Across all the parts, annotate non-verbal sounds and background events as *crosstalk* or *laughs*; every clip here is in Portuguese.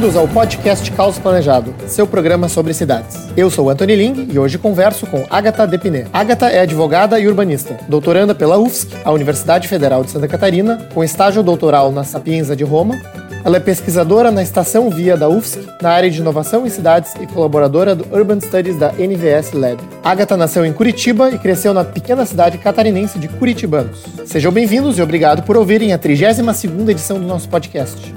bem-vindos ao podcast Caos Planejado, seu programa sobre cidades. Eu sou Anthony Ling e hoje converso com Agatha Depiné. Agatha é advogada e urbanista, doutoranda pela UFSC, a Universidade Federal de Santa Catarina, com estágio doutoral na Sapienza de Roma. Ela é pesquisadora na Estação Via da UFSC, na área de inovação em cidades e colaboradora do Urban Studies da NVS Lab. Agatha nasceu em Curitiba e cresceu na pequena cidade catarinense de Curitibanos. Sejam bem-vindos e obrigado por ouvirem a 32ª edição do nosso podcast.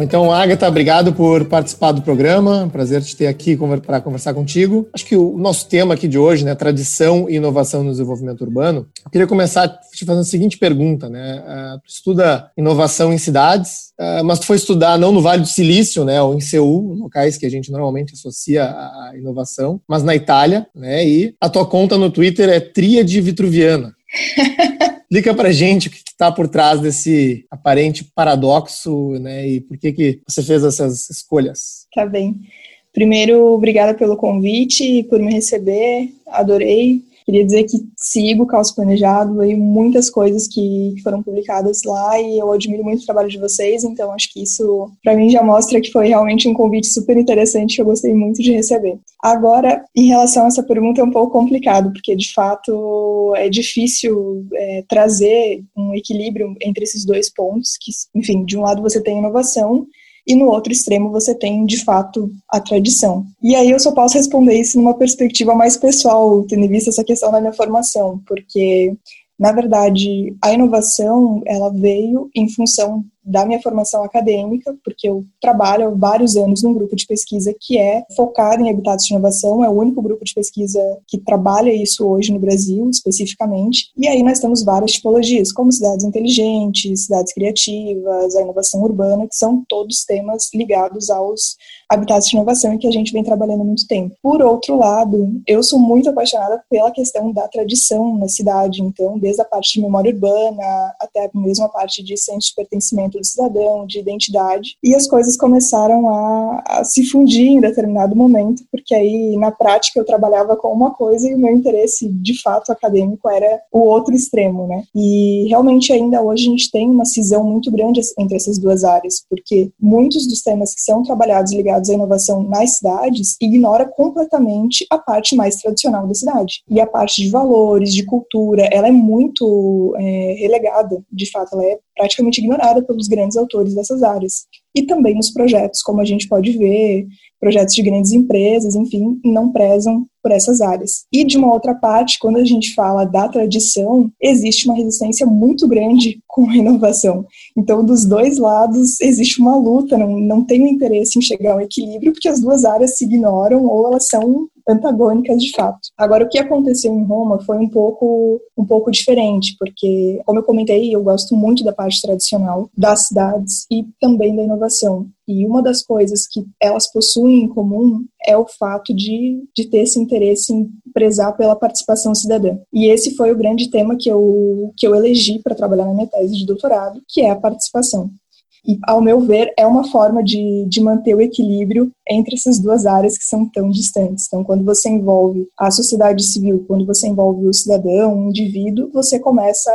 Então, Agatha, obrigado por participar do programa. Prazer te ter aqui para conversar contigo. Acho que o nosso tema aqui de hoje, né, tradição e inovação no desenvolvimento urbano. Eu queria começar te fazendo a seguinte pergunta, né? Uh, tu estuda inovação em cidades, uh, mas tu foi estudar não no Vale do Silício, né, ou em Seul, locais que a gente normalmente associa à inovação, mas na Itália, né? E a tua conta no Twitter é Tríade Vitruviana. *laughs* Explica pra gente o que está por trás desse aparente paradoxo, né? E por que, que você fez essas escolhas. Tá bem. Primeiro, obrigada pelo convite e por me receber. Adorei. Queria dizer que sigo o Caos Planejado, e muitas coisas que foram publicadas lá e eu admiro muito o trabalho de vocês, então acho que isso para mim já mostra que foi realmente um convite super interessante que eu gostei muito de receber. Agora, em relação a essa pergunta é um pouco complicado, porque de fato é difícil é, trazer um equilíbrio entre esses dois pontos, que, enfim, de um lado você tem inovação e no outro extremo você tem, de fato, a tradição. E aí eu só posso responder isso numa perspectiva mais pessoal, tendo em vista essa questão da minha formação, porque, na verdade, a inovação, ela veio em função da minha formação acadêmica, porque eu trabalho há vários anos num grupo de pesquisa que é focado em habitats de inovação, é o único grupo de pesquisa que trabalha isso hoje no Brasil, especificamente. E aí nós temos várias tipologias, como cidades inteligentes, cidades criativas, a inovação urbana, que são todos temas ligados aos habitats de inovação e que a gente vem trabalhando há muito tempo. Por outro lado, eu sou muito apaixonada pela questão da tradição na cidade, então, desde a parte de memória urbana até mesmo a parte de centro de pertencimento do cidadão, de identidade, e as coisas começaram a, a, se fundir em determinado momento, porque aí na prática eu trabalhava com uma coisa e o meu interesse de fato acadêmico era o outro extremo, né? E realmente ainda hoje a gente tem uma cisão muito grande entre essas duas áreas, porque muitos dos temas que são trabalhados ligados à inovação nas cidades ignora completamente a parte mais tradicional da cidade. E a parte de valores, de cultura, ela é muito é, relegada, de fato, ela é praticamente ignorada pelos grandes autores dessas áreas. E também nos projetos, como a gente pode ver, projetos de grandes empresas, enfim, não prezam por essas áreas. E de uma outra parte, quando a gente fala da tradição, existe uma resistência muito grande *laughs* com a inovação. Então, dos dois lados, existe uma luta, não, não tem um interesse em chegar ao equilíbrio, porque as duas áreas se ignoram ou elas são antagônicas de fato. Agora, o que aconteceu em Roma foi um pouco, um pouco diferente, porque, como eu comentei, eu gosto muito da parte tradicional das cidades e também da inovação. E uma das coisas que elas possuem em comum é o fato de, de ter esse interesse em prezar pela participação cidadã. E esse foi o grande tema que eu, que eu elegi para trabalhar na minha tese de doutorado, que é a participação. E, ao meu ver, é uma forma de, de manter o equilíbrio entre essas duas áreas que são tão distantes. Então, quando você envolve a sociedade civil, quando você envolve o cidadão, o indivíduo, você começa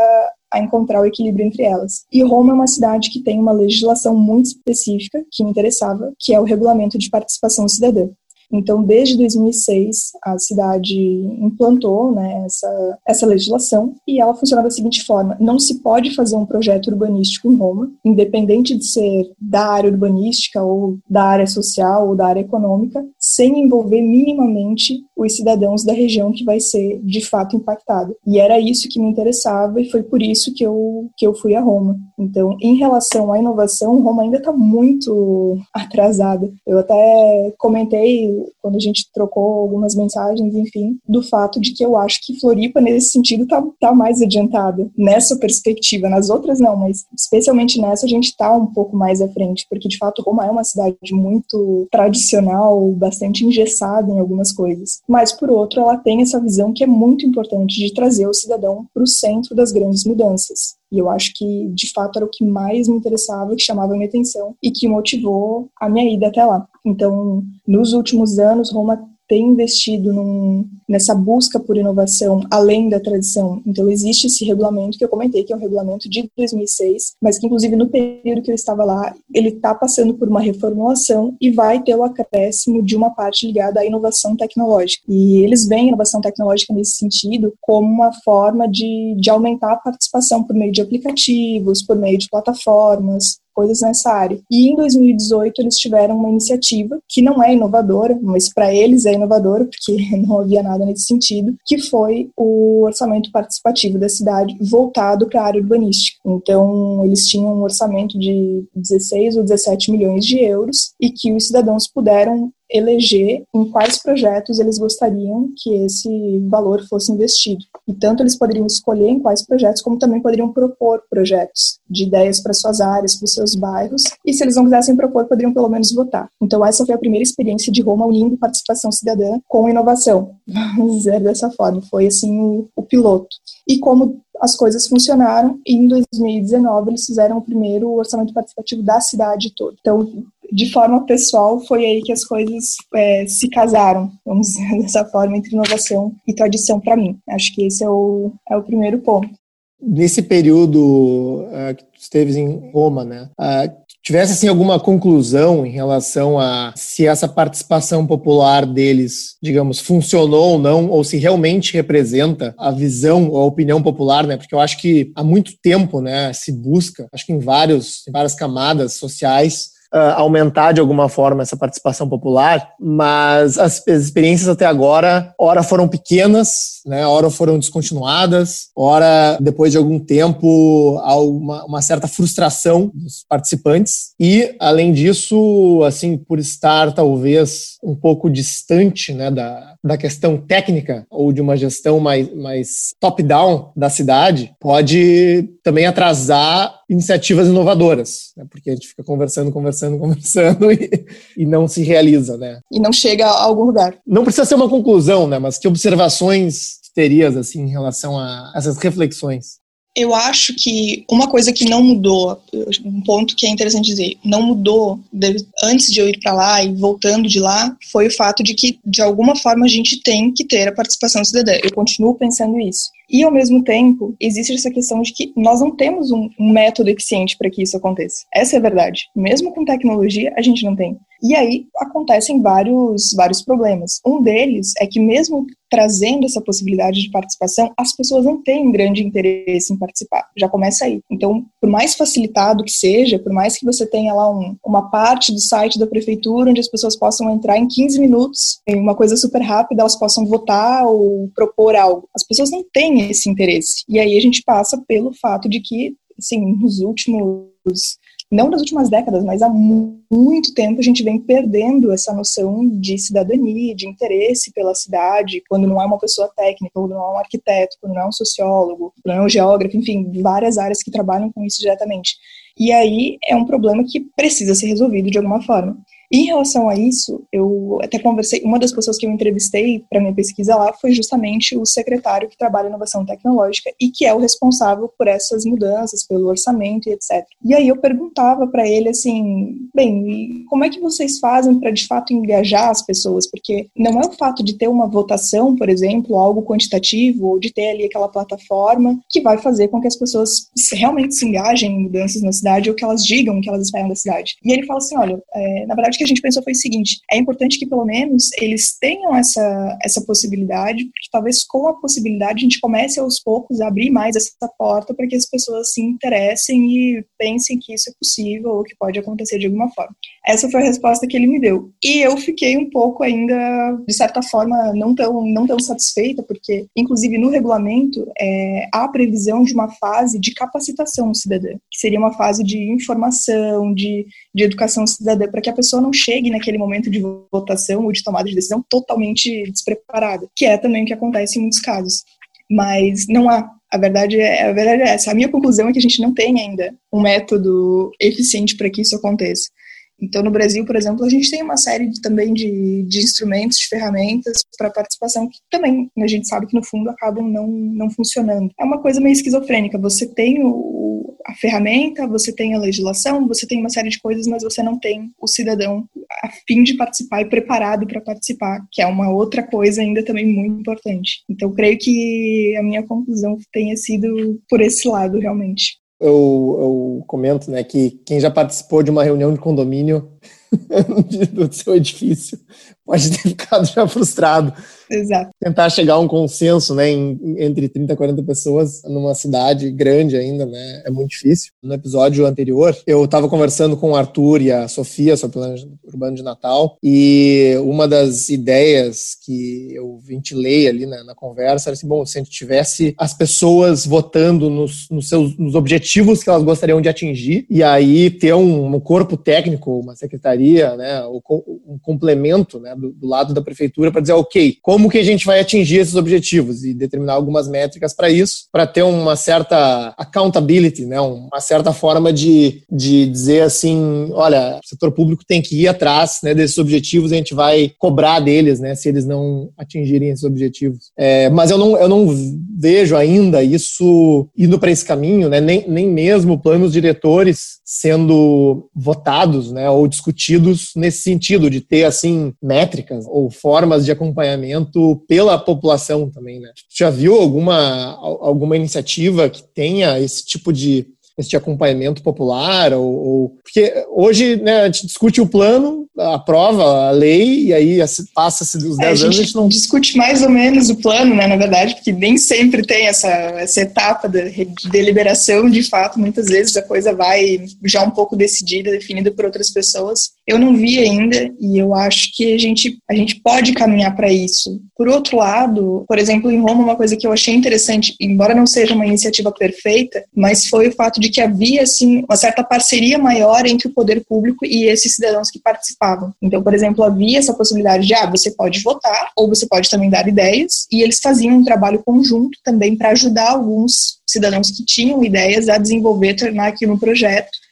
a encontrar o equilíbrio entre elas. E Roma é uma cidade que tem uma legislação muito específica que me interessava, que é o Regulamento de Participação Cidadã. Então, desde 2006, a cidade implantou né, essa, essa legislação e ela funciona da seguinte forma: não se pode fazer um projeto urbanístico em Roma, independente de ser da área urbanística ou da área social ou da área econômica, sem envolver minimamente os cidadãos da região que vai ser de fato impactado. E era isso que me interessava e foi por isso que eu, que eu fui a Roma. Então, em relação à inovação, Roma ainda está muito *laughs* atrasada. Eu até comentei quando a gente trocou algumas mensagens, enfim, do fato de que eu acho que Floripa, nesse sentido, tá, tá mais adiantada nessa perspectiva. Nas outras, não, mas especialmente nessa, a gente tá um pouco mais à frente, porque de fato Roma é uma cidade muito tradicional, bastante engessada em algumas coisas. Mas, por outro, ela tem essa visão que é muito importante de trazer o cidadão para o centro das grandes mudanças. E eu acho que, de fato, era o que mais me interessava, que chamava minha atenção e que motivou a minha ida até lá. Então, nos últimos anos, Roma tem investido num, nessa busca por inovação além da tradição. Então, existe esse regulamento que eu comentei, que é um regulamento de 2006, mas que, inclusive, no período que eu estava lá, ele está passando por uma reformulação e vai ter o acréscimo de uma parte ligada à inovação tecnológica. E eles veem a inovação tecnológica nesse sentido como uma forma de, de aumentar a participação por meio de aplicativos, por meio de plataformas, coisas nessa área. E em 2018 eles tiveram uma iniciativa que não é inovadora, mas para eles é inovadora porque *laughs* não havia nada nesse sentido, que foi o orçamento participativo da cidade voltado para a área urbanística. Então eles tinham um orçamento de 16 ou 17 milhões de euros e que os cidadãos puderam eleger em quais projetos eles gostariam que esse valor fosse investido. E tanto eles poderiam escolher em quais projetos, como também poderiam propor projetos de ideias para suas áreas, para os seus bairros. E se eles não quisessem propor, poderiam pelo menos votar. Então essa foi a primeira experiência de Roma unindo participação cidadã com inovação. *laughs* Vamos dizer dessa forma. Foi assim o, o piloto. E como as coisas funcionaram. E em 2019 eles fizeram o primeiro orçamento participativo da cidade toda. Então, de forma pessoal, foi aí que as coisas é, se casaram, vamos dizer *laughs* dessa forma, entre inovação e tradição para mim. Acho que esse é o, é o primeiro ponto. Nesse período uh, que tu esteves em Roma, né, uh, tivesse assim alguma conclusão em relação a se essa participação popular deles, digamos, funcionou ou não, ou se realmente representa a visão ou a opinião popular, né? Porque eu acho que há muito tempo, né, se busca, acho que em vários, em várias camadas sociais, uh, aumentar de alguma forma essa participação popular, mas as, as, experiências até agora, ora foram pequenas, né, ora foram descontinuadas, ora depois de algum tempo há uma, uma certa frustração dos participantes. E, além disso, assim, por estar talvez um pouco distante né, da, da questão técnica ou de uma gestão mais, mais top-down da cidade, pode também atrasar iniciativas inovadoras, né, porque a gente fica conversando, conversando *laughs* conversando, e, e não se realiza, né? E não chega a algum lugar. Não precisa ser uma conclusão, né? Mas que observações terias, assim, em relação a essas reflexões? Eu acho que uma coisa que não mudou, um ponto que é interessante dizer, não mudou de, antes de eu ir para lá e voltando de lá, foi o fato de que, de alguma forma, a gente tem que ter a participação cidadã. Eu continuo pensando isso. E, ao mesmo tempo, existe essa questão de que nós não temos um, um método eficiente para que isso aconteça. Essa é a verdade. Mesmo com tecnologia, a gente não tem. E aí acontecem vários, vários problemas. Um deles é que, mesmo trazendo essa possibilidade de participação, as pessoas não têm grande interesse em participar. Já começa aí. Então, por mais facilitado que seja, por mais que você tenha lá um, uma parte do site da prefeitura onde as pessoas possam entrar em 15 minutos, em uma coisa super rápida, elas possam votar ou propor algo. As pessoas não têm esse interesse. E aí a gente passa pelo fato de que, assim, nos últimos não nas últimas décadas, mas há muito tempo a gente vem perdendo essa noção de cidadania, de interesse pela cidade, quando não é uma pessoa técnica, quando não é um arquiteto, quando não é um sociólogo, quando não é um geógrafo, enfim, várias áreas que trabalham com isso diretamente. E aí é um problema que precisa ser resolvido de alguma forma. Em relação a isso, eu até conversei, uma das pessoas que eu entrevistei para minha pesquisa lá foi justamente o secretário que trabalha inovação tecnológica e que é o responsável por essas mudanças, pelo orçamento e etc. E aí eu perguntava para ele assim, bem, como é que vocês fazem para de fato engajar as pessoas? Porque não é o fato de ter uma votação, por exemplo, algo quantitativo, ou de ter ali aquela plataforma que vai fazer com que as pessoas realmente se engajem em mudanças na cidade ou que elas digam o que elas esperam da cidade. E ele fala assim, olha, é, na verdade que a gente pensou foi o seguinte: é importante que pelo menos eles tenham essa, essa possibilidade, porque talvez com a possibilidade a gente comece aos poucos a abrir mais essa porta para que as pessoas se interessem e pensem que isso é possível ou que pode acontecer de alguma forma. Essa foi a resposta que ele me deu. E eu fiquei um pouco ainda, de certa forma, não tão, não tão satisfeita, porque, inclusive, no regulamento é, há a previsão de uma fase de capacitação cidadã, que seria uma fase de informação, de, de educação cidadã, para que a pessoa não chegue naquele momento de votação ou de tomada de decisão totalmente despreparada, que é também o que acontece em muitos casos. Mas não há. A verdade é, a verdade é essa. A minha conclusão é que a gente não tem ainda um método eficiente para que isso aconteça. Então, no Brasil, por exemplo, a gente tem uma série de, também de, de instrumentos, de ferramentas para participação que também a gente sabe que no fundo acabam não, não funcionando. É uma coisa meio esquizofrênica. Você tem o, a ferramenta, você tem a legislação, você tem uma série de coisas, mas você não tem o cidadão a fim de participar e preparado para participar, que é uma outra coisa ainda também muito importante. Então, creio que a minha conclusão tenha sido por esse lado, realmente. Eu, eu comento né, que quem já participou de uma reunião de condomínio *laughs* do seu edifício pode ter ficado já frustrado Exato. Tentar chegar a um consenso, né, em, entre 30 e 40 pessoas numa cidade grande ainda, né, é muito difícil. No episódio anterior, eu estava conversando com o Arthur e a Sofia sobre o plano urbano de Natal e uma das ideias que eu ventilei ali na, na conversa era assim, bom, se a gente tivesse as pessoas votando nos, nos seus nos objetivos que elas gostariam de atingir e aí ter um, um corpo técnico, uma secretaria, né, um complemento, né, do, do lado da prefeitura para dizer, ok, como que a gente vai atingir esses objetivos e determinar algumas métricas para isso, para ter uma certa accountability, né, uma certa forma de, de dizer assim, olha, o setor público tem que ir atrás né, desses objetivos e a gente vai cobrar deles, né, se eles não atingirem esses objetivos. É, mas eu não, eu não vejo ainda isso indo para esse caminho, né, nem, nem mesmo planos diretores sendo votados, né, ou discutidos nesse sentido de ter assim métricas ou formas de acompanhamento pela população também, né? Já viu alguma, alguma iniciativa que tenha esse tipo de esse acompanhamento popular ou, ou, porque hoje né, a gente discute o plano, aprova a lei e aí passa-se dos 10 é, anos a gente, a gente não discute mais ou menos o plano, né, na verdade, porque nem sempre tem essa, essa etapa de, de deliberação, de fato, muitas vezes a coisa vai já um pouco decidida, definida por outras pessoas eu não vi ainda e eu acho que a gente, a gente pode caminhar para isso. Por outro lado, por exemplo, em Roma, uma coisa que eu achei interessante, embora não seja uma iniciativa perfeita, mas foi o fato de que havia assim uma certa parceria maior entre o poder público e esses cidadãos que participavam. Então, por exemplo, havia essa possibilidade de ah, você pode votar ou você pode também dar ideias, e eles faziam um trabalho conjunto também para ajudar alguns cidadãos que tinham ideias a desenvolver, tornar aquilo um projeto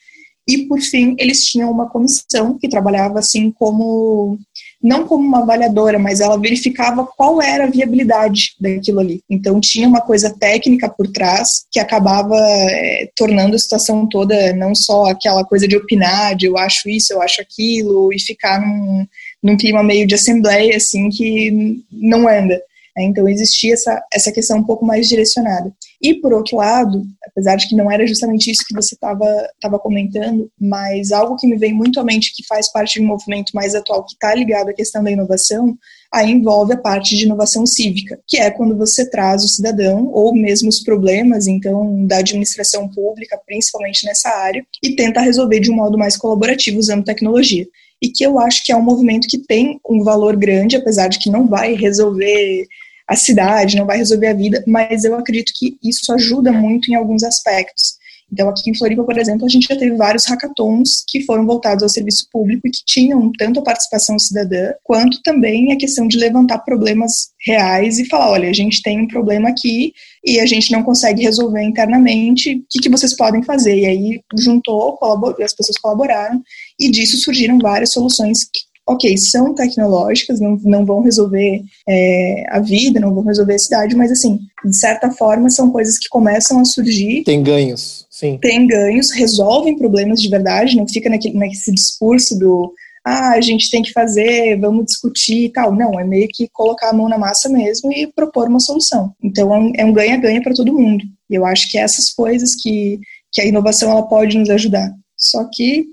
e, por fim, eles tinham uma comissão que trabalhava assim como, não como uma avaliadora, mas ela verificava qual era a viabilidade daquilo ali. Então, tinha uma coisa técnica por trás que acabava é, tornando a situação toda não só aquela coisa de opinar, de eu acho isso, eu acho aquilo, e ficar num, num clima meio de assembleia, assim, que não anda. Né? Então, existia essa, essa questão um pouco mais direcionada. E, por outro lado, apesar de que não era justamente isso que você estava comentando, mas algo que me vem muito à mente que faz parte de um movimento mais atual que está ligado à questão da inovação, aí envolve a parte de inovação cívica, que é quando você traz o cidadão ou mesmo os problemas, então, da administração pública, principalmente nessa área, e tenta resolver de um modo mais colaborativo usando tecnologia. E que eu acho que é um movimento que tem um valor grande, apesar de que não vai resolver a cidade, não vai resolver a vida, mas eu acredito que isso ajuda muito em alguns aspectos. Então, aqui em Floripa, por exemplo, a gente já teve vários hackathons que foram voltados ao serviço público e que tinham tanto a participação cidadã, quanto também a questão de levantar problemas reais e falar: olha, a gente tem um problema aqui e a gente não consegue resolver internamente, o que, que vocês podem fazer? E aí juntou, as pessoas colaboraram e disso surgiram várias soluções que ok, são tecnológicas, não, não vão resolver é, a vida, não vão resolver a cidade, mas assim, de certa forma são coisas que começam a surgir. Tem ganhos, sim. Tem ganhos, resolvem problemas de verdade, não fica naquele, nesse discurso do ah, a gente tem que fazer, vamos discutir e tal. Não, é meio que colocar a mão na massa mesmo e propor uma solução. Então é um é ganha-ganha para todo mundo. E eu acho que é essas coisas que, que a inovação ela pode nos ajudar. Só que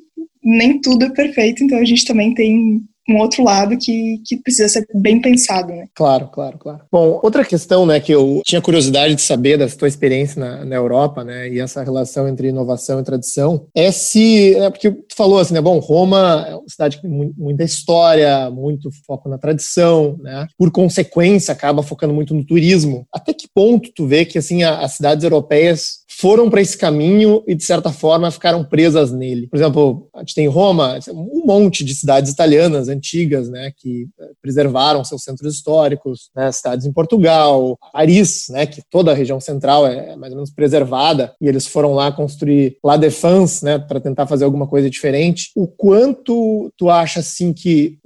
nem tudo é perfeito, então a gente também tem um outro lado que, que precisa ser bem pensado, né? Claro, claro, claro. Bom, outra questão, né, que eu tinha curiosidade de saber da tua experiência na, na Europa, né, e essa relação entre inovação e tradição, é se, é porque tu falou assim, né, bom, Roma é uma cidade com muita história, muito foco na tradição, né, por consequência acaba focando muito no turismo. Até que ponto tu vê que, assim, as cidades europeias foram para esse caminho e, de certa forma, ficaram presas nele. Por exemplo, a gente tem Roma, um monte de cidades italianas antigas, né, que eh, preservaram seus centros históricos, né, cidades em Portugal, Paris, né, que toda a região central é mais ou menos preservada, e eles foram lá construir La Défense, né, para tentar fazer alguma coisa diferente. O quanto tu acha assim que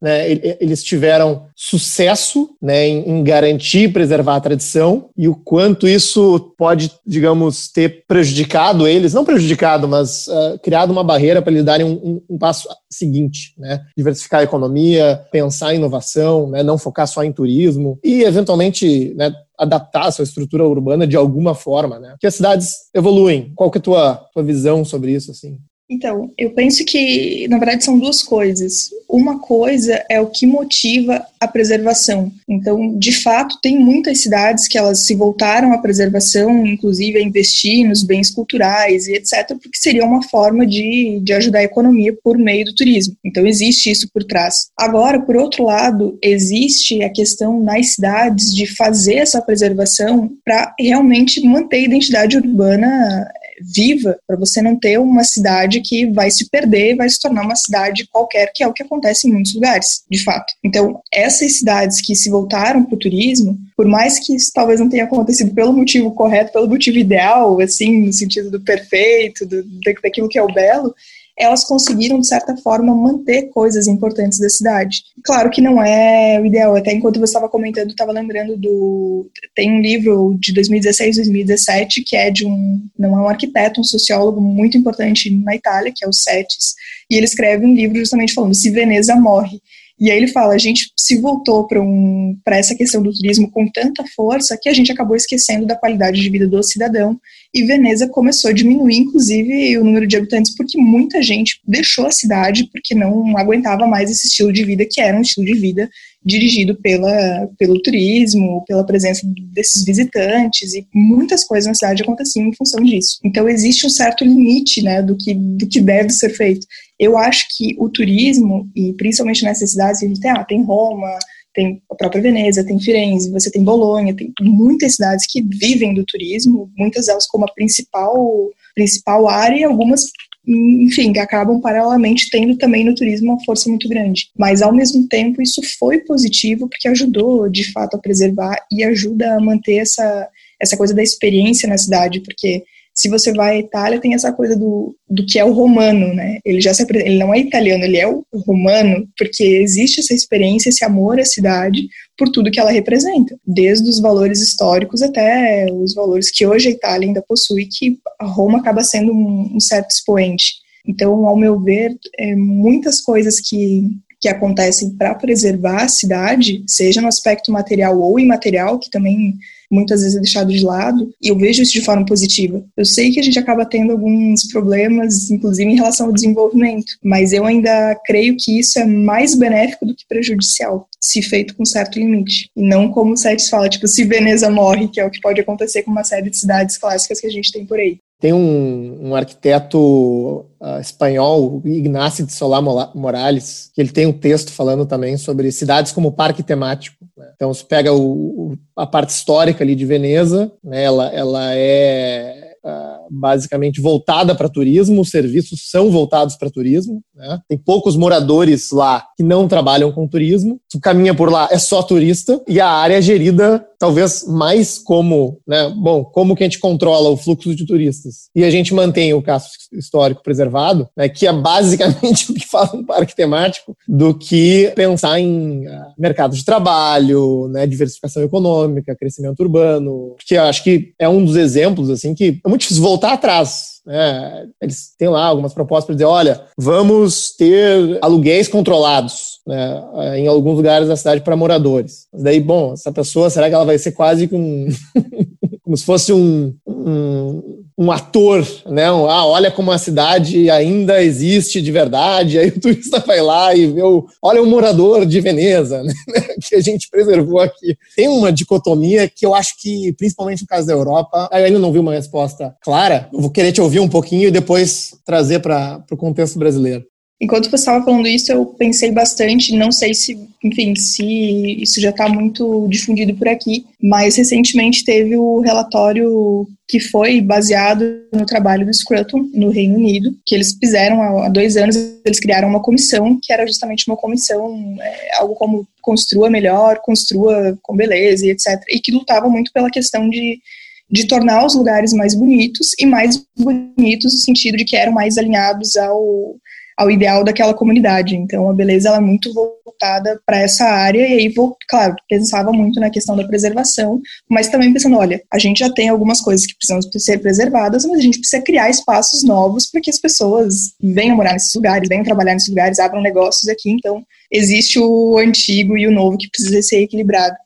né, eles tiveram sucesso né, em, garantir e preservar a tradição e o quanto isso pode, digamos, ter prejudicado eles, não prejudicado, mas uh, criado uma barreira para eles darem um, um, um, passo seguinte, né? Diversificar a economia, pensar em inovação, né? não focar só em turismo e, eventualmente, né, adaptar a sua estrutura urbana de alguma forma, né? Que as cidades evoluem. Qual que é a tua, tua visão sobre isso, assim? Então, eu penso que, na verdade, são duas coisas. Uma coisa é o que motiva a preservação. Então, de fato, tem muitas cidades que elas se voltaram à preservação, inclusive a investir nos bens culturais e etc., porque seria uma forma de, de ajudar a economia por meio do turismo. Então, existe isso por trás. Agora, por outro lado, existe a questão nas cidades de fazer essa preservação para realmente manter a identidade urbana viva, para você não ter uma cidade que vai se perder e vai se tornar uma cidade qualquer, que é o que acontece em muitos lugares, de fato. Então, essas cidades que se voltaram para o turismo, por mais que isso talvez não tenha acontecido pelo motivo correto, pelo motivo ideal, assim, no sentido do perfeito, do, daquilo que é o belo, elas conseguiram, de certa forma, manter coisas importantes da cidade. Claro que não é o ideal, até enquanto você estava comentando, estava lembrando do. Tem um livro de 2016, 2017, que é de um. Não é um arquiteto, um sociólogo muito importante na Itália, que é o Setes, e ele escreve um livro justamente falando se Veneza morre. E aí ele fala, a gente se voltou para um, essa questão do turismo com tanta força que a gente acabou esquecendo da qualidade de vida do cidadão e Veneza começou a diminuir, inclusive, o número de habitantes porque muita gente deixou a cidade porque não aguentava mais esse estilo de vida que era um estilo de vida dirigido pela, pelo turismo, pela presença desses visitantes e muitas coisas na cidade aconteciam em função disso. Então existe um certo limite, né, do que do que deve ser feito. Eu acho que o turismo e principalmente nessas cidades a gente tem, ah, tem Roma, tem a própria Veneza, tem Firenze, você tem Bolonha, tem muitas cidades que vivem do turismo, muitas delas como a principal principal área e algumas enfim, que acabam paralelamente tendo também no turismo uma força muito grande. Mas, ao mesmo tempo, isso foi positivo porque ajudou, de fato, a preservar e ajuda a manter essa, essa coisa da experiência na cidade, porque se você vai à Itália, tem essa coisa do, do que é o romano, né? Ele já se ele não é italiano, ele é o romano, porque existe essa experiência, esse amor à cidade por tudo que ela representa, desde os valores históricos até os valores que hoje a Itália ainda possui, que Roma acaba sendo um, um certo expoente. Então, ao meu ver, é, muitas coisas que que acontecem para preservar a cidade, seja no aspecto material ou imaterial, que também muitas vezes é deixado de lado, e eu vejo isso de forma positiva. Eu sei que a gente acaba tendo alguns problemas, inclusive em relação ao desenvolvimento, mas eu ainda creio que isso é mais benéfico do que prejudicial, se feito com certo limite. E não como o Sete fala, tipo, se Veneza morre, que é o que pode acontecer com uma série de cidades clássicas que a gente tem por aí. Tem um, um arquiteto uh, espanhol, Ignacio de Solá Morales, que ele tem um texto falando também sobre cidades como parque temático. Né? Então, você pega o, a parte histórica ali de Veneza, né? ela, ela é basicamente voltada para turismo, os serviços são voltados para turismo. Né? Tem poucos moradores lá que não trabalham com turismo. Se caminha por lá é só turista e a área é gerida talvez mais como, né? Bom, como que a gente controla o fluxo de turistas e a gente mantém o casco histórico preservado, né? Que é basicamente *laughs* o que faz um parque temático, do que pensar em uh, mercado de trabalho, né? Diversificação econômica, crescimento urbano. Porque eu acho que é um dos exemplos assim que é muito difícil voltar atrás. É, eles têm lá algumas propostas para dizer: olha, vamos ter aluguéis controlados né, em alguns lugares da cidade para moradores. Mas daí, bom, essa pessoa, será que ela vai ser quase com. *laughs* como se fosse um, um, um ator, né? Um, ah, olha como a cidade ainda existe de verdade. Aí o turista vai lá e vê o, olha o morador de Veneza, *laughs* né? que a gente preservou aqui. Tem uma dicotomia que eu acho que, principalmente no caso da Europa, eu ainda não vi uma resposta clara. Eu vou querer te ouvir um pouquinho e depois trazer para o contexto brasileiro. Enquanto você estava falando isso, eu pensei bastante, não sei se, enfim, se isso já está muito difundido por aqui, mas recentemente teve o relatório que foi baseado no trabalho do Scruton no Reino Unido, que eles fizeram há dois anos, eles criaram uma comissão que era justamente uma comissão, é, algo como construa melhor, construa com beleza e etc. E que lutava muito pela questão de de tornar os lugares mais bonitos e mais bonitos no sentido de que eram mais alinhados ao, ao ideal daquela comunidade. Então, a beleza ela é muito voltada para essa área, e aí, claro, pensava muito na questão da preservação, mas também pensando: olha, a gente já tem algumas coisas que precisam ser preservadas, mas a gente precisa criar espaços novos para que as pessoas venham morar nesses lugares, venham trabalhar nesses lugares, abram negócios aqui. Então, existe o antigo e o novo que precisa ser equilibrado.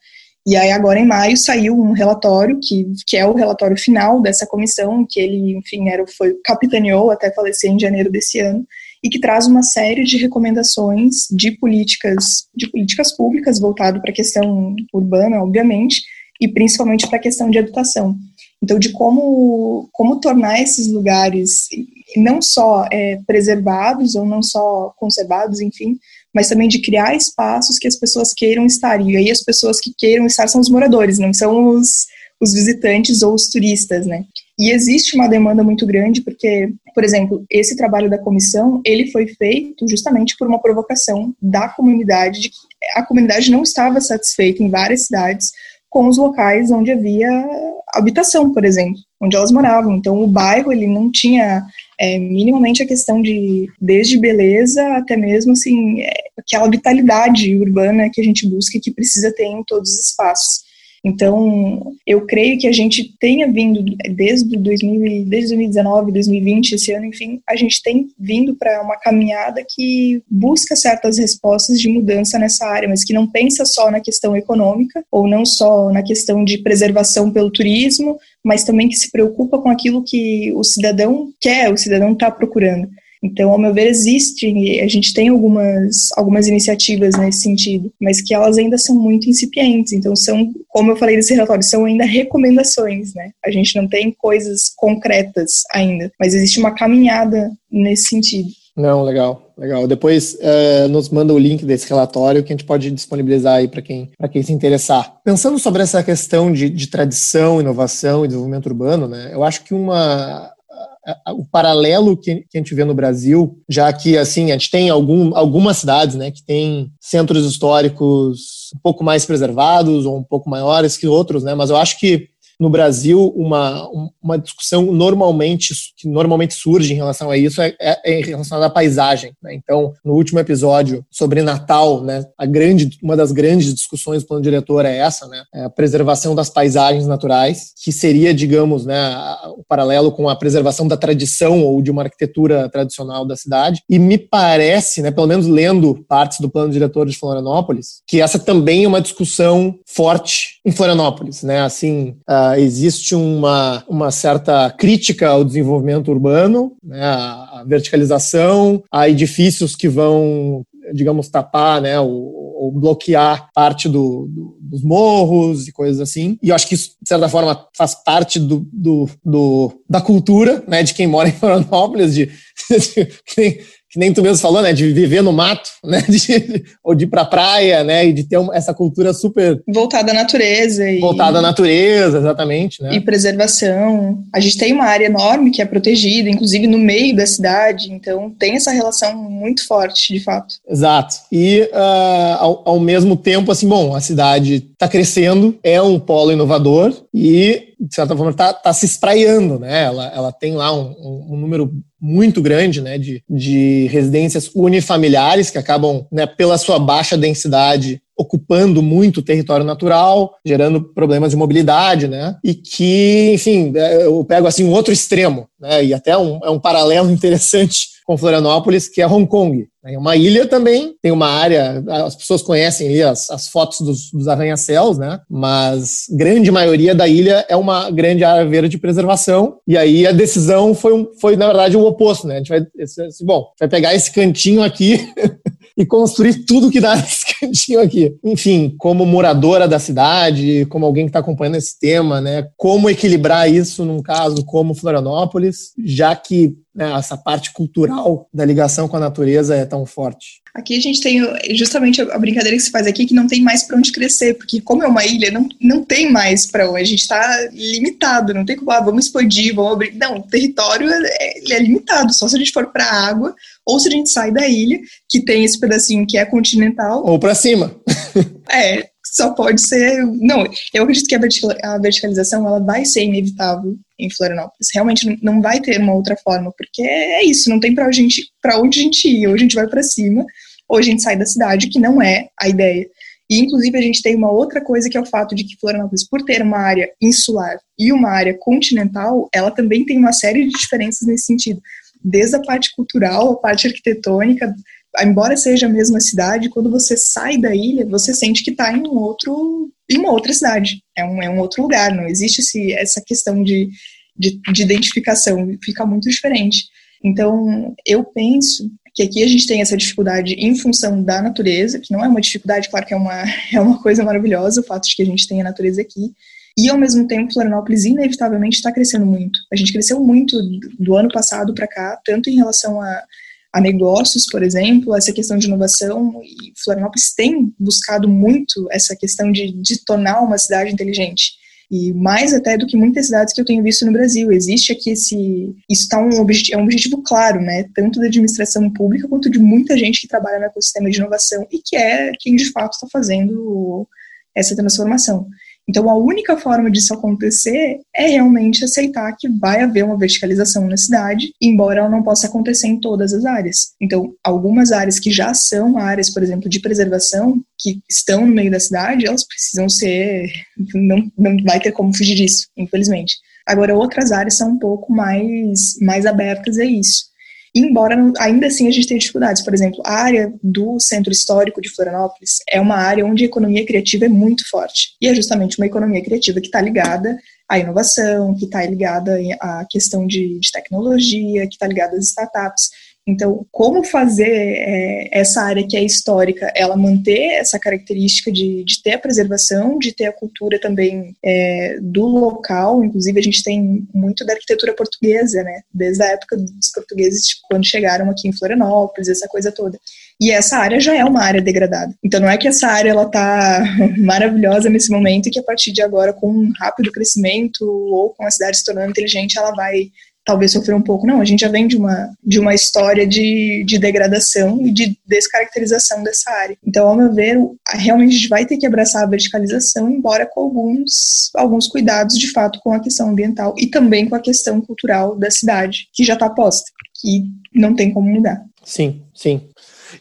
E aí agora em maio saiu um relatório que, que é o relatório final dessa comissão, que ele, enfim, era foi capitaneou até falecer em janeiro desse ano, e que traz uma série de recomendações de políticas, de políticas públicas voltado para a questão urbana, obviamente, e principalmente para a questão de habitação. Então, de como, como tornar esses lugares não só é, preservados ou não só conservados, enfim, mas também de criar espaços que as pessoas queiram estar. E aí as pessoas que queiram estar são os moradores, não são os, os visitantes ou os turistas, né? E existe uma demanda muito grande porque, por exemplo, esse trabalho da comissão, ele foi feito justamente por uma provocação da comunidade, de que a comunidade não estava satisfeita em várias cidades com os locais onde havia habitação, por exemplo, onde elas moravam. Então, o bairro ele não tinha é, minimamente a questão de, desde beleza até mesmo assim, é, aquela vitalidade urbana que a gente busca e que precisa ter em todos os espaços. Então, eu creio que a gente tenha vindo desde, 2000, desde 2019, 2020, esse ano, enfim, a gente tem vindo para uma caminhada que busca certas respostas de mudança nessa área, mas que não pensa só na questão econômica ou não só na questão de preservação pelo turismo, mas também que se preocupa com aquilo que o cidadão quer, o cidadão está procurando. Então, ao meu ver, existe, a gente tem algumas, algumas iniciativas nesse sentido, mas que elas ainda são muito incipientes. Então, são, como eu falei nesse relatório, são ainda recomendações, né? A gente não tem coisas concretas ainda, mas existe uma caminhada nesse sentido. Não, legal, legal. Depois uh, nos manda o link desse relatório que a gente pode disponibilizar aí para quem, quem se interessar. Pensando sobre essa questão de, de tradição, inovação e desenvolvimento urbano, né? Eu acho que uma o paralelo que, que, a gente vê no Brasil, já que assim a gente tem algum, algumas cidades, né, que tem centros históricos um pouco mais preservados ou um pouco maiores que outros, né, mas eu acho que no Brasil, uma, uma discussão normalmente que normalmente surge em relação a isso é, é, é em relação à paisagem. Né? Então, no último episódio sobre Natal, né, a grande, uma das grandes discussões do plano diretor é essa, né, é a preservação das paisagens naturais, que seria, digamos, né, o paralelo com a preservação da tradição ou de uma arquitetura tradicional da cidade. E me parece, né, pelo menos lendo partes do plano diretor de Florianópolis, que essa também é uma discussão forte em Florianópolis, né? Assim, uh, existe uma, uma certa crítica ao desenvolvimento urbano, né, a, verticalização, a edifícios que vão digamos, tapar, né, ou, ou bloquear parte do, do, dos morros e coisas assim. E eu acho que isso, de certa forma, faz parte do, do, do da cultura, né, de quem mora em Florianópolis, de, *laughs* de, de que nem tu mesmo falou, né, de viver no mato, *laughs* né, de, ou de ir pra praia, né, e de ter uma, essa cultura super... Voltada à natureza. E, voltada à natureza, exatamente, né. E preservação. A gente tem uma área enorme que é protegida, inclusive no meio da cidade, então tem essa relação muito forte, de fato. Exato. E uh, ao, ao mesmo tempo, assim, bom, a cidade está crescendo, é um polo inovador e, de certa forma, está tá se espraiando, né, ela, ela tem lá um, um, um número muito grande né, de, de residências unifamiliares que acabam, né, pela sua baixa densidade, ocupando muito território natural, gerando problemas de mobilidade, né? E que, enfim, é, eu pego assim um outro extremo, né? E até um, é um paralelo *laughs* interessante com Florianópolis, que é Hong Kong. É uma ilha também, tem uma área, as pessoas conhecem ali as, as fotos dos, dos arranha-céus, né? Mas grande maioria da ilha é uma grande área verde de preservação. E aí a decisão foi, um, foi na verdade, o oposto, né? A gente vai, bom, vai pegar esse cantinho aqui *laughs* e construir tudo que dá *laughs* nesse cantinho aqui. Enfim, como moradora da cidade, como alguém que está acompanhando esse tema, né? Como equilibrar isso num caso como Florianópolis, já que né, essa parte cultural da ligação com a natureza é tão forte? Aqui a gente tem justamente a brincadeira que se faz aqui que não tem mais para onde crescer, porque como é uma ilha, não, não tem mais para onde. A gente está limitado, não tem como, ah, vamos expandir, vamos abrir. Não, o território é, é limitado, só se a gente for para a água ou se a gente sai da ilha, que tem esse pedacinho que é continental. Ou para cima. é, só pode ser. Não, eu acredito que a verticalização ela vai ser inevitável em Florianópolis. Realmente não vai ter uma outra forma, porque é isso, não tem para gente para onde a gente ir. Ou a gente vai para cima, ou a gente sai da cidade, que não é a ideia. E, inclusive, a gente tem uma outra coisa que é o fato de que Florianópolis, por ter uma área insular e uma área continental, ela também tem uma série de diferenças nesse sentido. Desde a parte cultural, a parte arquitetônica, embora seja a mesma cidade, quando você sai da ilha, você sente que está em um outro, em uma outra cidade. É um, é um outro lugar. Não existe esse, essa questão de, de, de identificação. Fica muito diferente. Então, eu penso que aqui a gente tem essa dificuldade em função da natureza, que não é uma dificuldade, claro que é uma, *laughs* é uma coisa maravilhosa o fato de que a gente tem a natureza aqui, e ao mesmo tempo Florianópolis inevitavelmente está crescendo muito. A gente cresceu muito do ano passado para cá, tanto em relação a a negócios, por exemplo, essa questão de inovação, e Florianópolis tem buscado muito essa questão de, de tornar uma cidade inteligente. E mais até do que muitas cidades que eu tenho visto no Brasil. Existe aqui esse. Isso tá um é um objetivo claro, né? Tanto da administração pública quanto de muita gente que trabalha no ecossistema de inovação e que é quem de fato está fazendo essa transformação. Então, a única forma disso acontecer é realmente aceitar que vai haver uma verticalização na cidade, embora ela não possa acontecer em todas as áreas. Então, algumas áreas que já são áreas, por exemplo, de preservação, que estão no meio da cidade, elas precisam ser. Não, não vai ter como fugir disso, infelizmente. Agora, outras áreas são um pouco mais, mais abertas a isso embora ainda assim a gente tenha dificuldades. Por exemplo, a área do centro histórico de Florianópolis é uma área onde a economia criativa é muito forte. E é justamente uma economia criativa que está ligada à inovação, que está ligada à questão de, de tecnologia, que está ligada às startups. Então, como fazer é, essa área que é histórica, ela manter essa característica de, de ter a preservação, de ter a cultura também é, do local, inclusive a gente tem muito da arquitetura portuguesa, né, desde a época dos portugueses, tipo, quando chegaram aqui em Florianópolis, essa coisa toda. E essa área já é uma área degradada. Então não é que essa área ela tá *laughs* maravilhosa nesse momento e que a partir de agora com um rápido crescimento ou com a cidade se tornando inteligente, ela vai talvez sofrer um pouco. Não, a gente já vem de uma, de uma história de, de degradação e de descaracterização dessa área. Então, ao meu ver, realmente a gente vai ter que abraçar a verticalização, embora com alguns, alguns cuidados, de fato, com a questão ambiental e também com a questão cultural da cidade, que já está posta, que não tem como mudar. Sim, sim.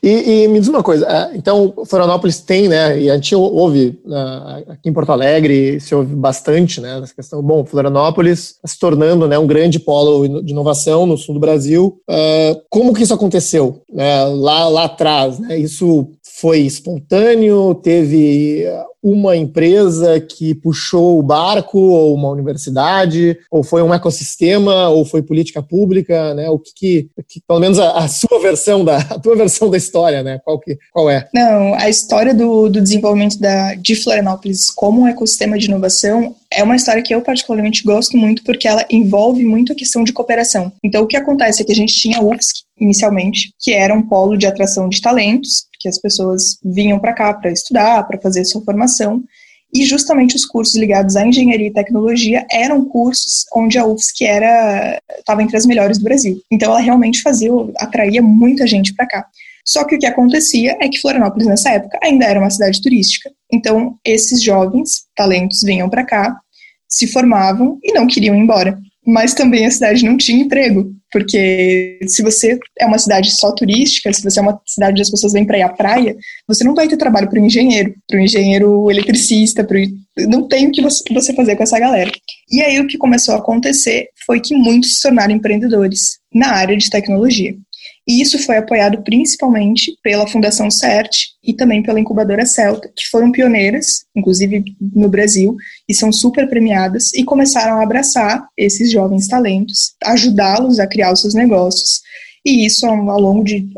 E, e, me diz uma coisa, é, então Florianópolis tem, né, e a gente ouve uh, aqui em Porto Alegre, se ouve bastante, né, essa questão, bom, Florianópolis tá se tornando, né, um grande polo de inovação no sul do Brasil. Uh, como que isso aconteceu, né, lá, lá atrás, né, isso foi espontâneo, teve uma empresa que puxou o barco, ou uma universidade, ou foi um ecossistema, ou foi política pública, né? O que, que, que pelo menos a, a, sua versão da a tua versão da história, né? Qual que qual é? Não, a história do, do desenvolvimento da de Florianópolis como um ecossistema de inovação é uma história que eu particularmente gosto muito porque ela envolve muito a questão de cooperação. Então, o que acontece é que a gente tinha a UFSC inicialmente, que era um polo de atração de talentos, que as pessoas vinham para cá para estudar, para fazer sua formação, e justamente os cursos ligados à engenharia e tecnologia eram cursos onde a UFSC era estava entre as melhores do Brasil. Então ela realmente fazia atraía muita gente para cá. Só que o que acontecia é que Florianópolis nessa época ainda era uma cidade turística. Então esses jovens talentos vinham para cá, se formavam e não queriam ir embora mas também a cidade não tinha emprego, porque se você é uma cidade só turística, se você é uma cidade onde as pessoas vêm para ir à praia, você não vai ter trabalho para um engenheiro, para um engenheiro eletricista, pro... não tem o que você fazer com essa galera. E aí o que começou a acontecer foi que muitos se tornaram empreendedores na área de tecnologia. E isso foi apoiado principalmente pela Fundação CERT e também pela incubadora Celta, que foram pioneiras, inclusive no Brasil, e são super premiadas, e começaram a abraçar esses jovens talentos, ajudá-los a criar os seus negócios. E isso ao longo de,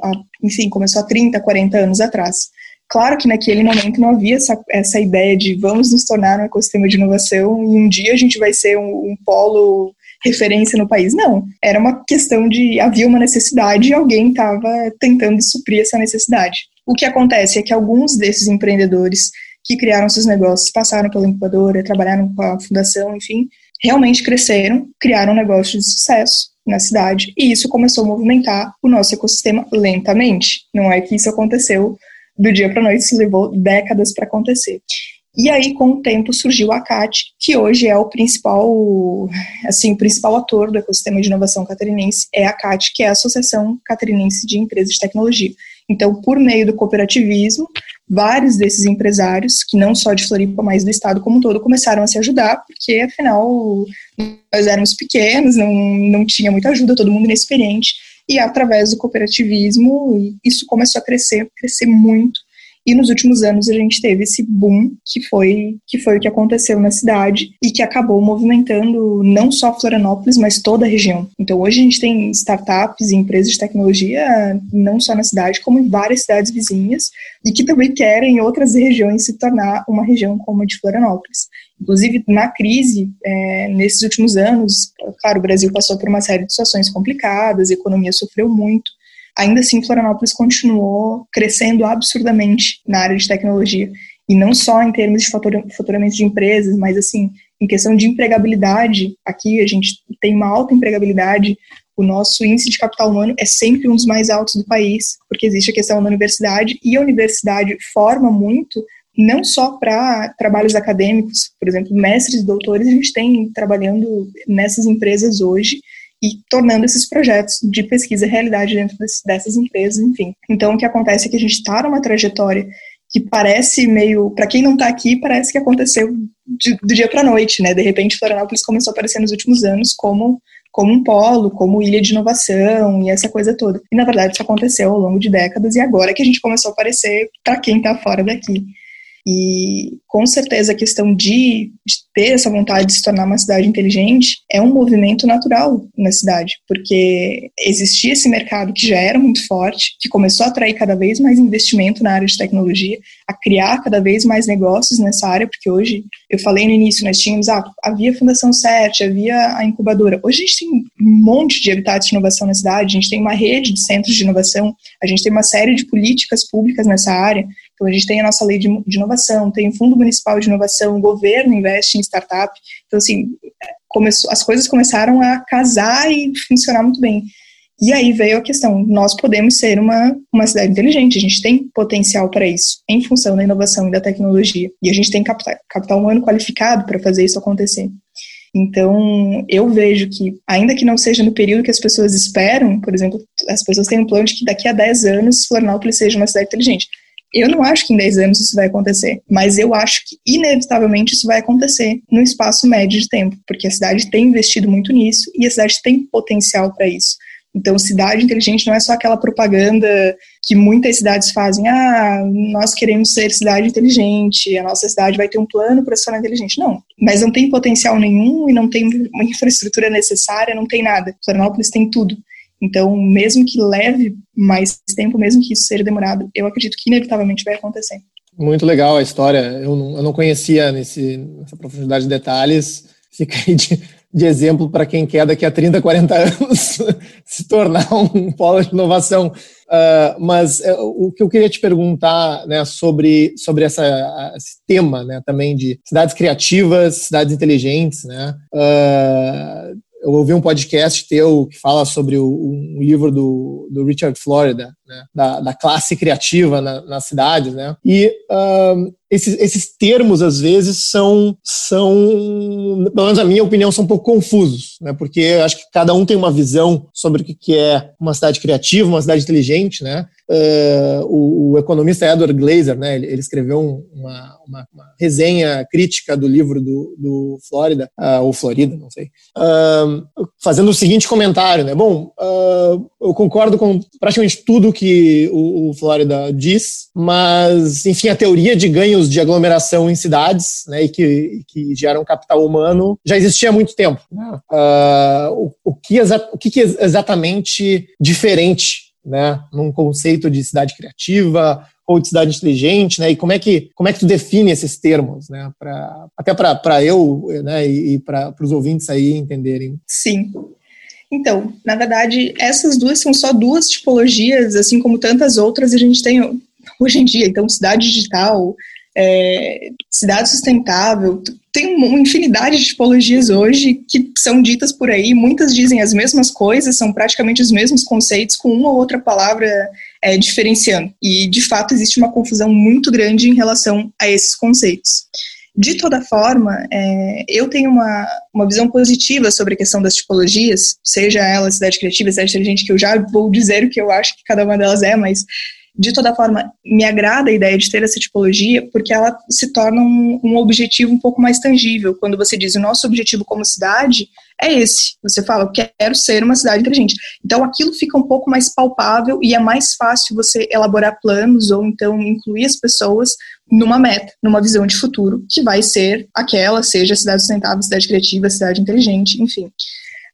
enfim, começou há 30, 40 anos atrás. Claro que naquele momento não havia essa, essa ideia de vamos nos tornar um ecossistema de inovação e um dia a gente vai ser um, um polo referência no país. Não, era uma questão de havia uma necessidade e alguém estava tentando suprir essa necessidade. O que acontece é que alguns desses empreendedores que criaram seus negócios, passaram pela incubadora, trabalharam com a fundação, enfim, realmente cresceram, criaram um negócio de sucesso na cidade e isso começou a movimentar o nosso ecossistema lentamente. Não é que isso aconteceu do dia para noite, isso levou décadas para acontecer. E aí, com o tempo, surgiu a CAT, que hoje é o principal, assim, o principal ator do ecossistema de inovação catarinense, é a CAT, que é a Associação Catarinense de Empresas de Tecnologia. Então, por meio do cooperativismo, vários desses empresários, que não só de Floripa, mas do estado como um todo, começaram a se ajudar, porque afinal nós éramos pequenos, não, não tinha muita ajuda, todo mundo inexperiente, e através do cooperativismo isso começou a crescer, crescer muito, e nos últimos anos a gente teve esse boom que foi que foi o que aconteceu na cidade e que acabou movimentando não só Florianópolis, mas toda a região. Então hoje a gente tem startups e empresas de tecnologia não só na cidade, como em várias cidades vizinhas e que também querem em outras regiões se tornar uma região como a de Florianópolis. Inclusive, na crise, é, nesses últimos anos, claro, o Brasil passou por uma série de situações complicadas, a economia sofreu muito, ainda assim Florianópolis continuou crescendo absurdamente na área de tecnologia. E não só em termos de faturamento de empresas, mas assim, em questão de empregabilidade, aqui a gente tem uma alta empregabilidade, o nosso índice de capital humano é sempre um dos mais altos do país, porque existe a questão da universidade, e a universidade forma muito, não só para trabalhos acadêmicos, por exemplo, mestres e doutores, a gente tem trabalhando nessas empresas hoje, e tornando esses projetos de pesquisa realidade dentro dessas empresas, enfim. Então, o que acontece é que a gente está numa trajetória que parece meio, para quem não está aqui, parece que aconteceu de, do dia para noite, né? De repente, Florianópolis começou a aparecer nos últimos anos como como um polo, como ilha de inovação e essa coisa toda. E na verdade isso aconteceu ao longo de décadas e agora que a gente começou a aparecer para quem está fora daqui. E com certeza a questão de, de, ter essa vontade de se tornar uma cidade inteligente é um movimento natural na cidade, porque existia esse mercado que já era muito forte, que começou a atrair cada vez mais investimento na área de tecnologia, a criar cada vez mais negócios nessa área, porque hoje, eu falei no início, nós tínhamos, ah, havia a Fundação CERT, havia a incubadora. Hoje a gente tem um monte de habitats de inovação na cidade, a gente tem uma rede de centros de inovação, a gente tem uma série de políticas públicas nessa área, então, a gente tem a nossa lei de, de inovação, tem o Fundo Municipal de Inovação, o governo investe em startup. Então, assim, começou, as coisas começaram a casar e funcionar muito bem. E aí veio a questão: nós podemos ser uma, uma cidade inteligente, a gente tem potencial para isso, em função da inovação e da tecnologia. E a gente tem capital, capital humano qualificado para fazer isso acontecer. Então, eu vejo que, ainda que não seja no período que as pessoas esperam, por exemplo, as pessoas têm um plano de que daqui a 10 anos Florianópolis seja uma cidade inteligente. Eu não acho que em 10 anos isso vai acontecer, mas eu acho que inevitavelmente isso vai acontecer no espaço médio de tempo, porque a cidade tem investido muito nisso e a cidade tem potencial para isso. Então, cidade inteligente não é só aquela propaganda que muitas cidades fazem. Ah, nós queremos ser cidade inteligente, a nossa cidade vai ter um plano para se tornar inteligente. Não, mas não tem potencial nenhum e não tem uma infraestrutura necessária, não tem nada. Florianópolis tem tudo. Então, mesmo que leve mais tempo, mesmo que isso seja demorado, eu acredito que inevitavelmente vai acontecer. Muito legal a história. Eu não, eu não conhecia nesse, nessa profundidade de detalhes. Fica aí de, de exemplo para quem quer daqui a 30, 40 anos *laughs* se tornar um polo de inovação. Uh, mas uh, o que eu queria te perguntar né, sobre, sobre essa, esse tema né, também de cidades criativas, cidades inteligentes, né? Uh, eu ouvi um podcast teu que fala sobre o, um livro do, do Richard Florida, né, da, da, classe criativa na, nas cidades, né? E um, esses, esses termos, às vezes, são, são, pelo menos a minha opinião, são um pouco confusos, né? Porque acho que cada um tem uma visão sobre o que é uma cidade criativa, uma cidade inteligente, né? Uh, o, o, economista Edward Glazer, né? Ele, ele escreveu uma, uma, uma, resenha crítica do livro do, do Flórida, uh, ou Florida, não sei, uh, fazendo o seguinte comentário, né? Bom, eu concordo com praticamente tudo que o, o Flórida diz, mas, enfim, a teoria de ganhos de aglomeração em cidades, né, e que, que geram capital humano, já existia há muito tempo. O, o, que o que é exatamente diferente né, num conceito de cidade criativa, ou de cidade inteligente, né? E como é que, como é que tu define esses termos, né? Pra, até para eu né? e, e para os ouvintes aí entenderem. Sim. Então, na verdade, essas duas são só duas tipologias, assim como tantas outras a gente tem hoje em dia. Então, cidade digital, é, cidade sustentável, tem uma infinidade de tipologias hoje que são ditas por aí, muitas dizem as mesmas coisas, são praticamente os mesmos conceitos, com uma ou outra palavra é, diferenciando. E, de fato, existe uma confusão muito grande em relação a esses conceitos. De toda forma, é, eu tenho uma, uma visão positiva sobre a questão das tipologias, seja ela cidade criativa, cidade inteligente, que eu já vou dizer o que eu acho que cada uma delas é, mas de toda forma, me agrada a ideia de ter essa tipologia, porque ela se torna um, um, objetivo um pouco mais tangível. Quando você diz o nosso objetivo como cidade é esse, você fala, eu quero ser uma cidade inteligente. Então, aquilo fica um pouco mais palpável e é mais fácil você elaborar planos ou então incluir as pessoas numa meta, numa visão de futuro, que vai ser aquela, seja cidade sustentável, cidade criativa, cidade inteligente, enfim.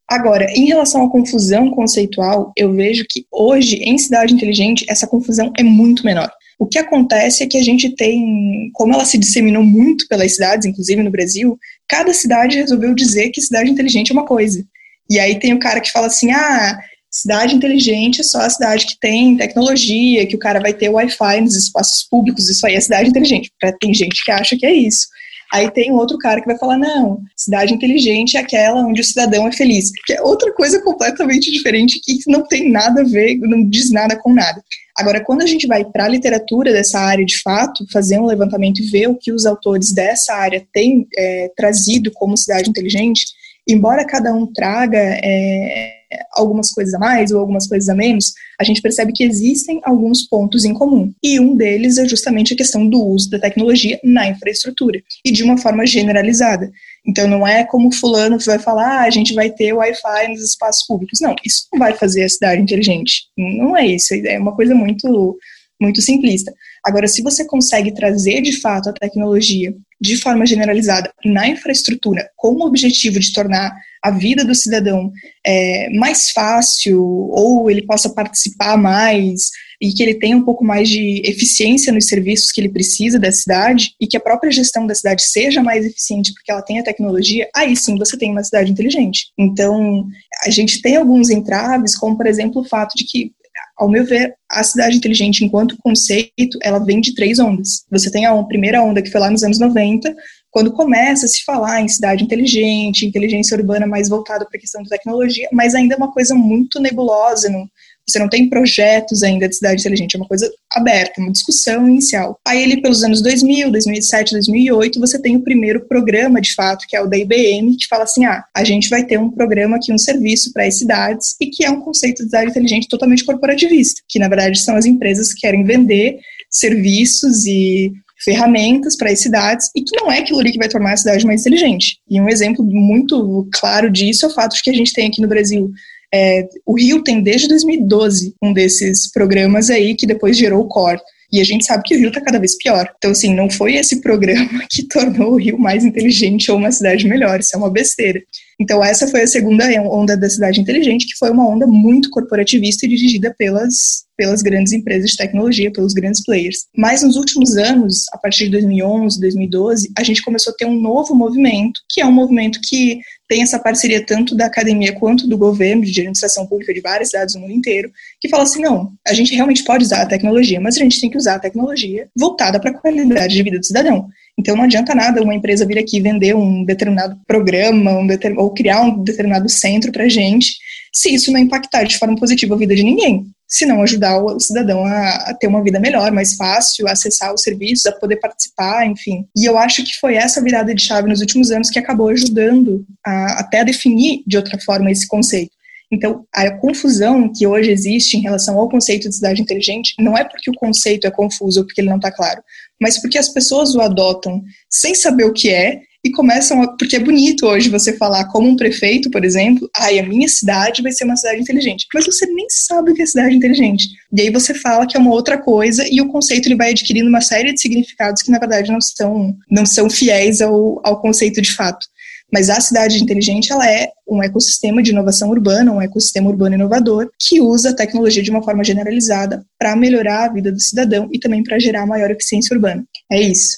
Agora, em relação à confusão conceitual, eu vejo que hoje, em cidade inteligente, essa confusão é muito menor. O que acontece é que a gente tem, como ela se disseminou muito pelas cidades, inclusive no Brasil, cada cidade resolveu dizer que cidade inteligente é uma coisa. E aí tem o cara que fala assim: ah, cidade inteligente é só a cidade que tem tecnologia, que o cara vai ter Wi-Fi nos espaços públicos, isso aí é cidade inteligente. Tem gente que acha que é isso. Aí tem outro cara que vai falar: não, cidade inteligente é aquela onde o cidadão é feliz, que é outra coisa completamente diferente que não tem nada a ver, não diz nada com nada. Agora, quando a gente vai para a literatura dessa área de fato, fazer um levantamento e ver o que os autores dessa área têm é, trazido como cidade inteligente, embora cada um traga é, algumas coisas a mais ou algumas coisas a menos, a gente percebe que existem alguns pontos em comum. E um deles é justamente a questão do uso da tecnologia na infraestrutura e de uma forma generalizada. Então não é como fulano vai falar, ah, a gente vai ter Wi-Fi nos espaços públicos. Não, isso não vai fazer a cidade inteligente. Não é isso, é uma coisa muito muito simplista. Agora, se você consegue trazer de fato a tecnologia de forma generalizada na infraestrutura, com o objetivo de tornar a vida do cidadão é, mais fácil, ou ele possa participar mais, e que ele tenha um pouco mais de eficiência nos serviços que ele precisa da cidade, e que a própria gestão da cidade seja mais eficiente porque ela tenha tecnologia, aí sim você tem uma cidade inteligente. Então, a gente tem alguns entraves, como por exemplo o fato de que ao meu ver, a cidade inteligente, enquanto conceito, ela vem de três ondas. Você tem a primeira onda, que foi lá nos anos 90, quando começa a se falar em cidade inteligente, inteligência urbana mais voltada para a questão da tecnologia, mas ainda é uma coisa muito nebulosa, não, você não tem projetos ainda de cidade inteligente, é uma coisa aberta, uma discussão inicial. Aí ele, pelos anos 2000, 2007, 2008, você tem o primeiro programa, de fato, que é o da IBM, que fala assim, ah, a gente vai ter um programa aqui, um serviço para as cidades, e que é um conceito de cidade inteligente totalmente corporativista, que na verdade são as empresas que querem vender serviços e ferramentas para as cidades e que não é aquilo ali que vai tornar a cidade mais inteligente. E um exemplo muito claro disso é o fato de que a gente tem aqui no Brasil é, o Rio tem desde 2012 um desses programas aí que depois gerou o CORE. E a gente sabe que o Rio está cada vez pior. Então, assim, não foi esse programa *laughs* que tornou o Rio mais inteligente ou uma cidade melhor. Isso é uma besteira. Então, essa foi a segunda onda da cidade inteligente, que foi uma onda muito corporativista e dirigida pelas pelas grandes empresas de tecnologia, pelos grandes players. Mas nos últimos anos, a partir de 2011, 2012, a gente começou a ter um novo movimento, que é um movimento que tem essa parceria tanto da academia quanto do governo, de administração pública de várias cidades do mundo inteiro, que fala assim: não, a gente realmente pode usar a tecnologia, mas a gente tem que usar a tecnologia voltada para a qualidade de vida do cidadão. Então não adianta nada uma empresa vir aqui vender um determinado programa um determin, ou criar um determinado centro para gente, se isso não impactar de forma positiva a vida de ninguém se não ajudar o cidadão a, a, ter uma vida melhor, mais fácil, a acessar os serviços, a poder participar, enfim. E eu acho que foi essa virada de chave nos últimos anos que acabou ajudando a, até a definir de outra forma esse conceito. Então, a confusão que hoje existe em relação ao conceito de cidade inteligente não é porque o conceito é confuso ou porque ele não está claro, mas porque as pessoas o adotam sem saber o que é e começam a, porque é bonito hoje você falar como um prefeito, por exemplo, ai, a minha cidade vai ser uma cidade inteligente, mas você nem sabe o que é cidade inteligente. E aí você fala que é uma outra coisa e o conceito ele vai adquirindo uma série de significados que na verdade não são não são fiéis ao, ao conceito de fato. Mas a cidade inteligente ela é um ecossistema de inovação urbana, um ecossistema urbano inovador que usa a tecnologia de uma forma generalizada para melhorar a vida do cidadão e também para gerar maior eficiência urbana. É isso.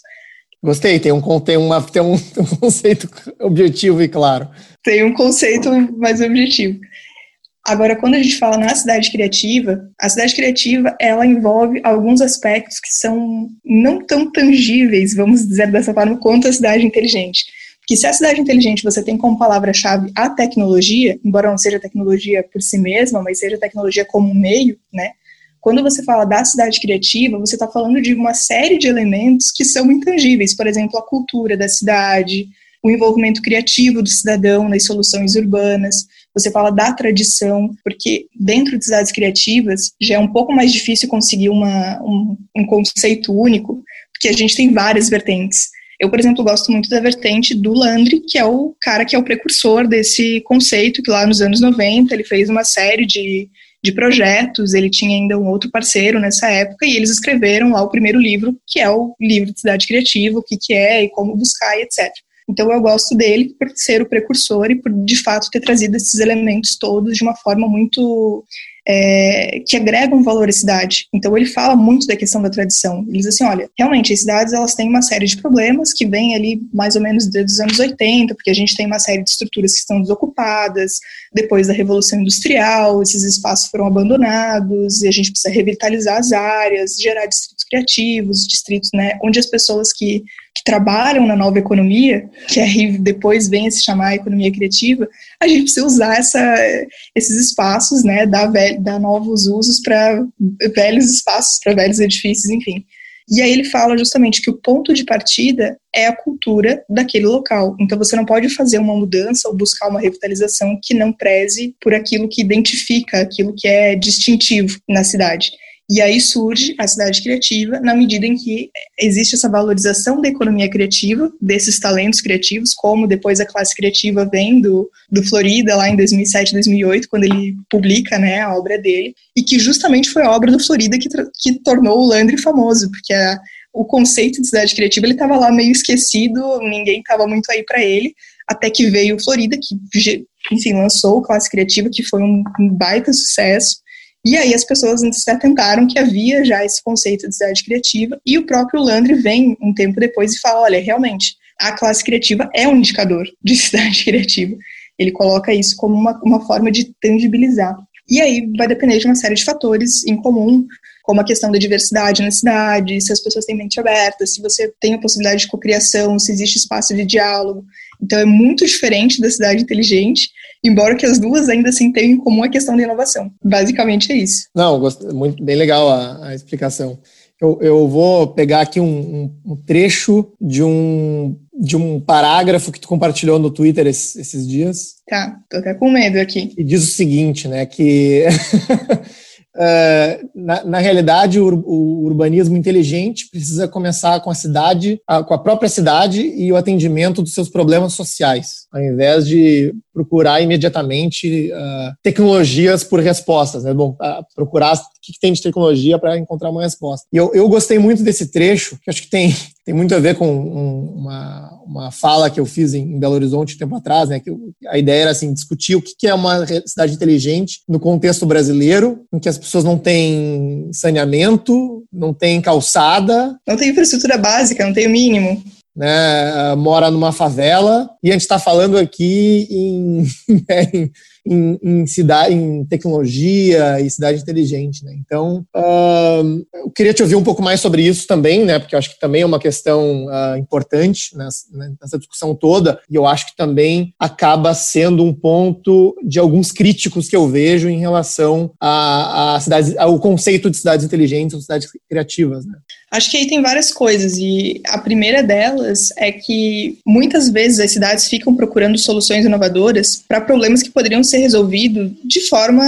Gostei, tem um, tem, uma, tem um, *laughs* um conceito objetivo e claro. Tem um conceito mais objetivo. Agora, quando a gente fala na cidade criativa, a cidade criativa ela envolve alguns aspectos que são não tão tangíveis, vamos dizer dessa forma, quanto a cidade inteligente. Porque se a cidade inteligente você tem como palavra-chave a tecnologia, embora não seja tecnologia por si mesma, mas seja tecnologia como meio, né? Quando você fala da cidade criativa, você está falando de uma série de elementos que são intangíveis, por exemplo, a cultura da cidade, o envolvimento criativo do cidadão nas soluções urbanas, você fala da tradição, porque dentro de cidades criativas já é um pouco mais difícil conseguir uma, um, um conceito único, porque a gente tem várias vertentes. Eu, por exemplo, gosto muito da vertente do Landry, que é o cara que é o precursor desse conceito, que lá nos anos 90 ele fez uma série de, de projetos, ele tinha ainda um outro parceiro nessa época, e eles escreveram lá o primeiro livro, que é o livro de cidade criativa, o que, que é e como buscar e etc. Então eu gosto dele por ser o precursor e por de fato ter trazido esses elementos todos de uma forma muito é, que agregam valor à cidade. Então ele fala muito da questão da tradição. Ele diz assim, olha, realmente as cidades elas têm uma série de problemas que vêm ali mais ou menos desde os anos 80, porque a gente tem uma série de estruturas que estão desocupadas depois da revolução industrial, esses espaços foram abandonados e a gente precisa revitalizar as áreas, gerar distritos criativos, distritos, né, onde as pessoas que que trabalham na nova economia, que aí depois vem a se chamar economia criativa, a gente precisa usar essa, esses espaços, né, dar, dar novos usos para velhos espaços, para velhos edifícios, enfim. E aí ele fala justamente que o ponto de partida é a cultura daquele local. Então você não pode fazer uma mudança ou buscar uma revitalização que não preze por aquilo que identifica, aquilo que é distintivo na cidade. E aí surge a cidade criativa, na medida em que existe essa valorização da economia criativa, desses talentos criativos, como depois a classe criativa vem do, do Florida, lá em 2007, 2008, quando ele publica né, a obra dele, e que justamente foi a obra do Florida que, que tornou o Landry famoso, porque a, o conceito de cidade criativa ele estava lá meio esquecido, ninguém estava muito aí para ele, até que veio o Florida, que enfim, lançou Classe Criativa, que foi um baita sucesso, e aí as pessoas se atentaram que havia já esse conceito de cidade criativa, e o próprio Landry vem um tempo depois e fala, olha, realmente, a classe criativa é um indicador de *laughs* cidade criativa. Ele coloca isso como uma, uma forma de tangibilizar. E aí vai depender de uma série de fatores em comum, como a questão da diversidade na cidade, se as pessoas têm mente aberta, se você tem a possibilidade de cocriação, se existe espaço de diálogo. Então é muito diferente da cidade inteligente, embora que as duas ainda assim tenham em comum a questão da inovação. Basicamente é isso. Não, muito bem legal a, a explicação. Eu, eu, vou pegar aqui um, um, trecho de um, de um parágrafo que tu compartilhou no Twitter esses, esses dias. Tá, tô até com medo aqui. E diz o seguinte, né, que *laughs* na, na, realidade, o, o, urbanismo inteligente precisa começar com a cidade, a, com a própria cidade e o atendimento dos seus problemas sociais, ao invés de procurar imediatamente uh, tecnologias por respostas. Né? Bom, uh, procurar o que, que, tem de tecnologia para encontrar uma resposta. E eu, eu gostei muito desse trecho, que acho que tem, *laughs* tem muito a ver com um, uma, uma fala que eu fiz em, em Belo Horizonte um tempo atrás, né? que a ideia era assim, discutir o que, que é uma cidade inteligente no contexto brasileiro, em que as pessoas não têm saneamento, não têm calçada. Não tem infraestrutura básica, não tem o mínimo. Né, mora numa favela e a gente está falando aqui em, *laughs* em em, em, cidade, em tecnologia e cidade inteligente. Né? Então, uh, eu queria te ouvir um pouco mais sobre isso também, né? porque eu acho que também é uma questão uh, importante nessa, né, nessa, discussão toda, e eu acho que também acaba sendo um ponto de alguns críticos que eu vejo em relação a, a cidades, ao conceito de cidades inteligentes ou cidades criativas. Né? Acho que aí tem várias coisas, e a primeira delas é que muitas vezes as cidades ficam procurando soluções inovadoras para problemas que poderiam ser resolvidos de forma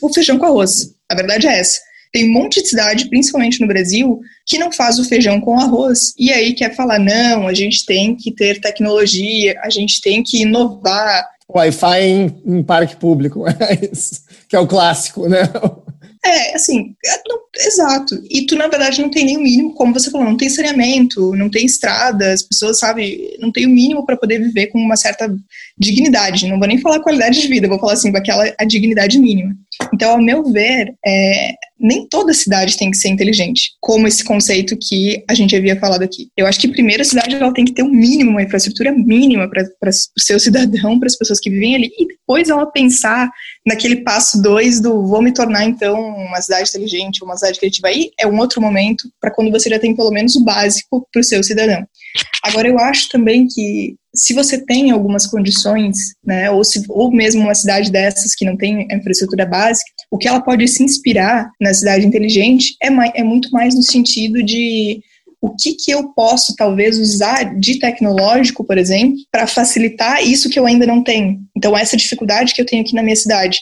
o feijão com arroz. A verdade é essa. Tem um monte de cidade, principalmente no Brasil, que não faz o feijão com arroz e aí quer falar: não, a gente tem que ter tecnologia, a gente tem que inovar. Wi-Fi em, em parque público, *laughs* é que é o clássico, né? É, assim, é, não, exato. E tu, na verdade, não tem nem o mínimo, como você falou, não tem saneamento, não tem estrada, as pessoas, sabe, não tem o mínimo para poder viver com uma certa dignidade. Não vou nem falar qualidade de vida, vou falar assim, aquela a dignidade mínima. Então, ao meu ver, é, nem toda cidade tem que ser inteligente, como esse conceito que a gente havia falado aqui. Eu acho que primeiro a cidade ela tem que ter um mínimo, uma infraestrutura mínima para o seu cidadão, *laughs* para as pessoas que vivem ali, e depois ela pensar naquele passo dois do vou me tornar então uma cidade inteligente, uma cidade criativa. Aí é um outro momento para quando você já tem pelo menos o básico para o seu cidadão. Agora, eu acho também que se você tem algumas condições, né, ou, se, ou mesmo uma cidade dessas que não tem infraestrutura básica, o que ela pode se inspirar na cidade inteligente é, mais, é muito mais no sentido de o que, que eu posso talvez usar de tecnológico, por exemplo, para facilitar isso que eu ainda não tenho. Então, essa dificuldade que eu tenho aqui na minha cidade.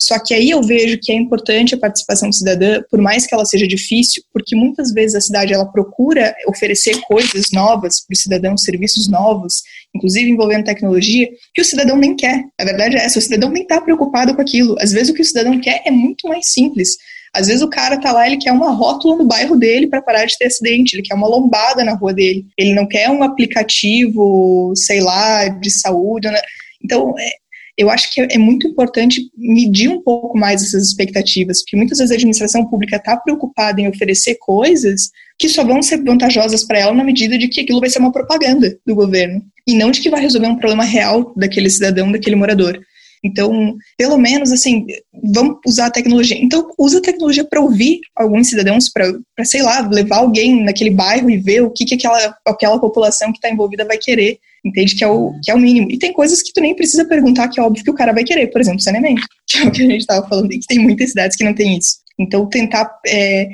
Só que aí eu vejo que é importante a participação cidadã, por mais que ela seja difícil, porque muitas vezes a cidade ela procura oferecer coisas novas para o cidadão, serviços novos, inclusive envolvendo tecnologia, que o cidadão nem quer. A verdade é essa, o cidadão nem está preocupado com aquilo. Às vezes o que o cidadão quer é muito mais simples. Às vezes o cara tá lá, ele quer uma rótula no bairro dele para parar de ter acidente, ele quer uma lombada na rua dele, ele não quer um aplicativo, sei lá, de saúde. Né? Então, é, eu acho que é muito importante medir um pouco mais essas expectativas, porque muitas vezes a administração pública está preocupada em oferecer coisas que só vão ser vantajosas para ela na medida de que aquilo vai ser uma propaganda do governo, e não de que vai resolver um problema real daquele cidadão, daquele morador. Então, pelo menos, assim, vamos usar a tecnologia. Então, usa a tecnologia para ouvir alguns cidadãos, para, sei lá, levar alguém naquele bairro e ver o que, que aquela, aquela população que está envolvida vai querer. Entende? Que é, o, que é o mínimo. E tem coisas que tu nem precisa perguntar, que é óbvio que o cara vai querer. Por exemplo, saneamento, *laughs* que é o que a gente estava falando, e que tem muitas cidades que não tem isso. Então, tentar é,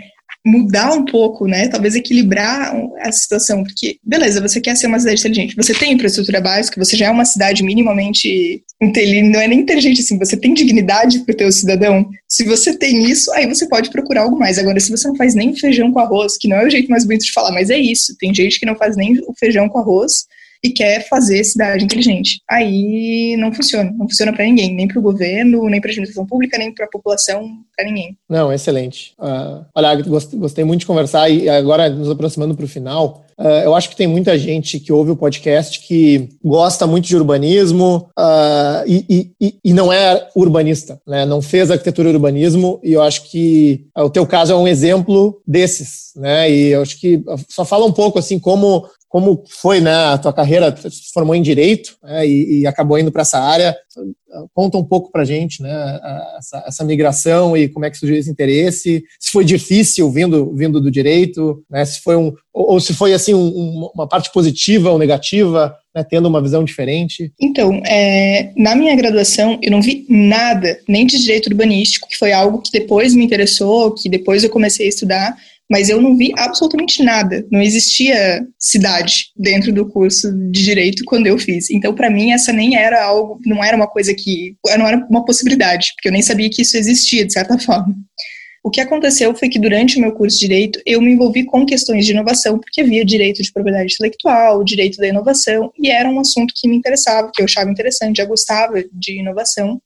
mudar um pouco, né? Talvez equilibrar a situação, porque, beleza, você quer ser uma cidade inteligente, você tem infraestrutura básica, você já é uma cidade minimamente não é nem inteligente assim, você tem dignidade para o teu cidadão. Se você tem isso, aí você pode procurar algo mais. Agora, se você não faz nem feijão com arroz, que não é o jeito mais bonito de falar, mas é isso, tem gente que não faz nem o feijão com arroz, e quer fazer cidade inteligente. Aí não funciona, não funciona para ninguém, nem para o governo, nem para a administração pública, nem para a população, para ninguém. Não, excelente. Uh, olha, gostei, muito de conversar e agora nos aproximando para o final. Uh, eu acho que tem muita gente que ouve o podcast que gosta muito de urbanismo uh, e, e, e, não é urbanista, né? não fez arquitetura e urbanismo, e eu acho que o teu caso é um exemplo desses. Né? E eu acho que só fala um pouco assim como como foi né, a tua carreira, se formou em Direito né, e, e, acabou indo para essa área. Conta um pouco para a gente né, essa, essa, migração e como é que surgiu esse interesse, se foi difícil vindo, vindo do Direito, né, se foi um, ou, ou se foi assim um, uma parte positiva ou negativa, né, tendo uma visão diferente. Então, é, na minha graduação, eu não vi nada, nem de Direito Urbanístico, que foi algo que depois me interessou, que depois eu comecei a estudar, mas eu não vi absolutamente nada. Não existia cidade dentro do curso de direito quando eu fiz. Então, para mim, essa nem era algo, não era uma coisa que, não era uma possibilidade, porque eu nem sabia que isso existia de certa *laughs* forma. O que aconteceu foi que durante o meu curso de direito eu me envolvi com questões de inovação, porque havia direito de propriedade intelectual, direito da inovação, e era um assunto que me interessava, que eu achava interessante, já gostava de inovação.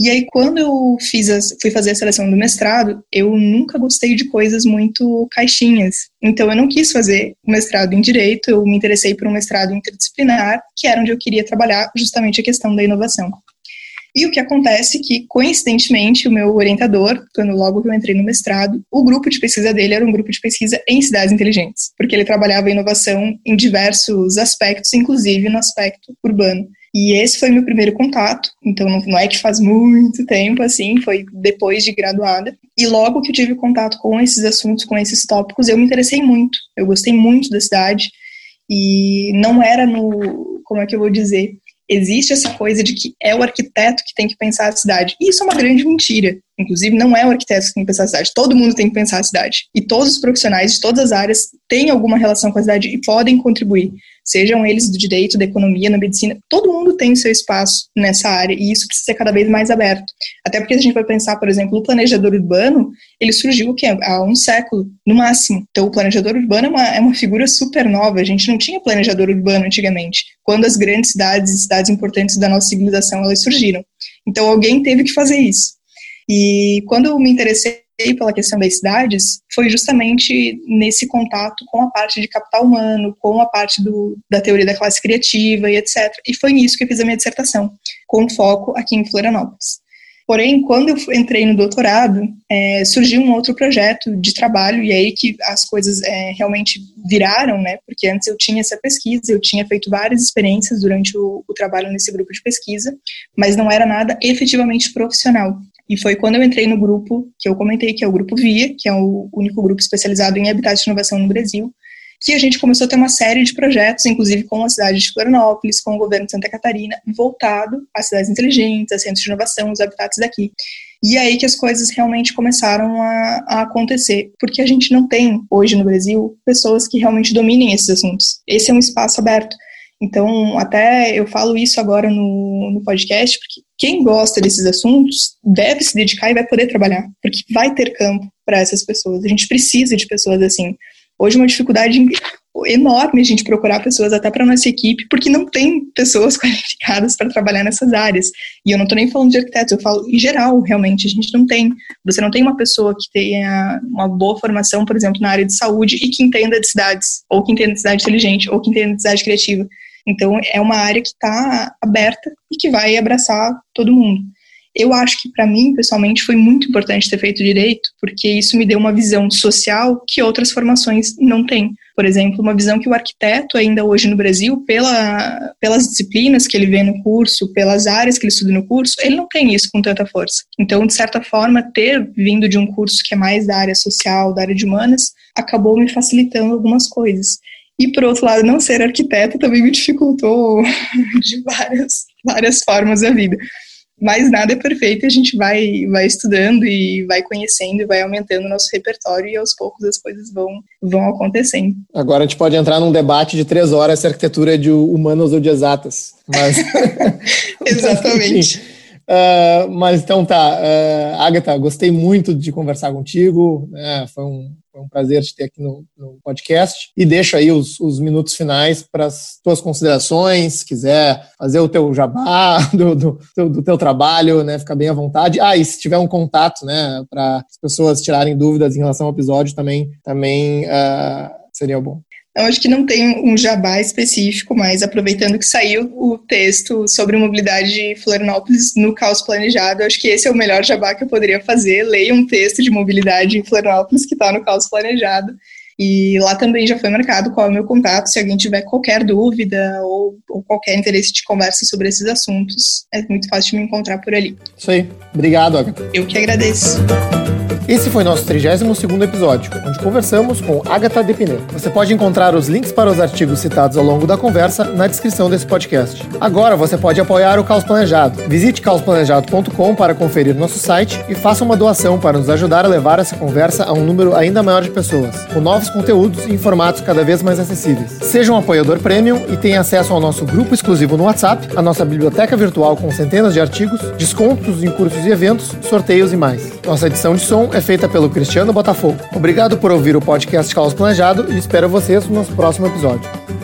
E aí, quando eu fiz fui fazer a seleção do mestrado, eu nunca gostei de coisas muito caixinhas. Então, eu não quis fazer o mestrado em Direito, eu me interessei por um mestrado interdisciplinar, que era onde eu queria trabalhar justamente a questão da inovação. E o que acontece é que, coincidentemente, o meu orientador, quando logo que eu entrei no mestrado, o grupo de pesquisa dele era um grupo de pesquisa em cidades inteligentes, porque ele trabalhava inovação em diversos aspectos, inclusive no aspecto urbano. E esse foi meu primeiro contato, então não, é que faz muito tempo assim, foi depois de graduada. E logo que eu tive contato com esses assuntos, com esses tópicos, eu me interessei muito. Eu gostei muito da cidade e não era no, como é que eu vou dizer, existe essa coisa de que é o arquiteto que tem que pensar a cidade. Isso é uma grande mentira. Inclusive, não é o arquiteto que tem que pensar a cidade, todo mundo tem que pensar a cidade. E todos os profissionais de todas as áreas têm alguma relação com a cidade e podem contribuir sejam eles do direito, da economia, na medicina, todo mundo tem seu espaço nessa área e isso precisa ser cada vez mais aberto. Até porque a gente vai pensar, por exemplo, o planejador urbano, ele surgiu o quê? há um século, no máximo. Então, o planejador urbano é uma, é uma figura super nova, a gente não tinha planejador urbano antigamente, quando as grandes cidades e cidades importantes da nossa civilização elas surgiram. Então, alguém teve que fazer isso. E quando eu me interessei pela questão das cidades foi justamente nesse contato com a parte de capital humano, com a parte do, da teoria da classe criativa e etc. E foi nisso que eu fiz a minha dissertação, com foco aqui em Florianópolis. Porém, quando eu entrei no doutorado, é, surgiu um outro projeto de trabalho, e aí que as coisas é, realmente viraram, né? Porque antes eu tinha essa pesquisa, eu tinha feito várias experiências durante o, o trabalho nesse grupo de pesquisa, mas não era nada efetivamente profissional. E foi quando eu entrei no grupo que eu comentei, que é o Grupo VIA, que é o único grupo especializado em habitat de inovação no Brasil, que a gente começou a ter uma série de projetos, inclusive com a cidade de Florianópolis, com o governo de Santa Catarina, voltado às cidades inteligentes, a centros de inovação, os habitats daqui. E aí que as coisas realmente começaram a, a, acontecer, porque a gente não tem hoje no Brasil pessoas que realmente dominem esses assuntos. Esse é um espaço aberto. Então, até eu falo isso agora no, no podcast, porque quem gosta desses assuntos deve se dedicar e vai poder trabalhar, porque vai ter campo para essas pessoas. A gente precisa de pessoas assim. Hoje, uma dificuldade enorme a gente procurar pessoas até para nossa equipe, porque não tem pessoas *laughs* qualificadas para trabalhar nessas áreas. E eu não estou nem falando de arquitetos, eu falo em geral, realmente, a gente não tem. Você não tem uma pessoa que tenha uma boa formação, por exemplo, na área de saúde e que entenda de cidades, ou que entenda de cidade inteligente, ou que entenda de cidade criativa. Então, é uma área que está aberta e que vai abraçar todo mundo. Eu acho que, para mim, pessoalmente, foi muito importante ter feito direito, porque isso me deu uma visão social que outras formações não têm. Por exemplo, uma visão que o arquiteto, ainda hoje no Brasil, pela, pelas disciplinas que ele vê no curso, pelas áreas que ele estuda no curso, ele não tem isso com tanta força. Então, de certa forma, ter vindo de um curso que é mais da área social, da área de humanas, acabou me facilitando algumas coisas. E, por outro lado, não ser arquiteto também me dificultou *laughs* de várias, várias formas a vida. Mas nada é perfeito e a gente vai, vai estudando e vai conhecendo e vai aumentando o nosso repertório e aos poucos as coisas vão, vão acontecendo. Agora a gente pode entrar num debate de três horas se arquitetura é de humanas ou de exatas. Mas... *laughs* Exatamente. *laughs* Uh, mas então tá, uh, Agatha, gostei muito de conversar contigo, né? foi, um, foi um prazer te ter aqui no, no podcast e deixo aí os, os minutos finais para as tuas considerações, se quiser fazer o teu jabá *laughs* do, do, do, do, teu trabalho, né, fica bem à vontade. Ah, e se tiver um contato, né, para as pessoas tirarem dúvidas em relação ao episódio também, também uh, seria bom. Eu acho que não tem um jabá específico, mas aproveitando que saiu o texto sobre mobilidade de Florianópolis no caos planejado, acho que esse é o melhor jabá que eu poderia fazer. Leia um texto de mobilidade em Florianópolis que está no caos planejado. E lá também já foi marcado qual é o meu contato, se alguém tiver qualquer dúvida ou, ou, qualquer interesse de conversa sobre esses assuntos, é muito fácil de me encontrar por ali. Isso aí. Obrigado, Agatha. Eu que agradeço. Esse foi nosso 32º episódio, onde conversamos com Agatha Depiné. Você pode encontrar os links para os artigos citados ao longo da conversa na descrição desse podcast. Agora você pode apoiar o Caos Planejado. Visite caosplanejado.com para conferir nosso site e faça uma doação para nos ajudar a levar essa conversa a um número ainda maior de pessoas, com novos conteúdos em formatos cada vez mais acessíveis. Seja um apoiador premium e tenha acesso ao nosso grupo exclusivo no WhatsApp, a nossa biblioteca virtual com centenas de artigos, descontos em cursos e eventos, sorteios e mais. Nossa edição de som é feita pelo Cristiano Botafogo. Obrigado por ouvir o podcast Caos Planejado e espero vocês no nosso próximo episódio.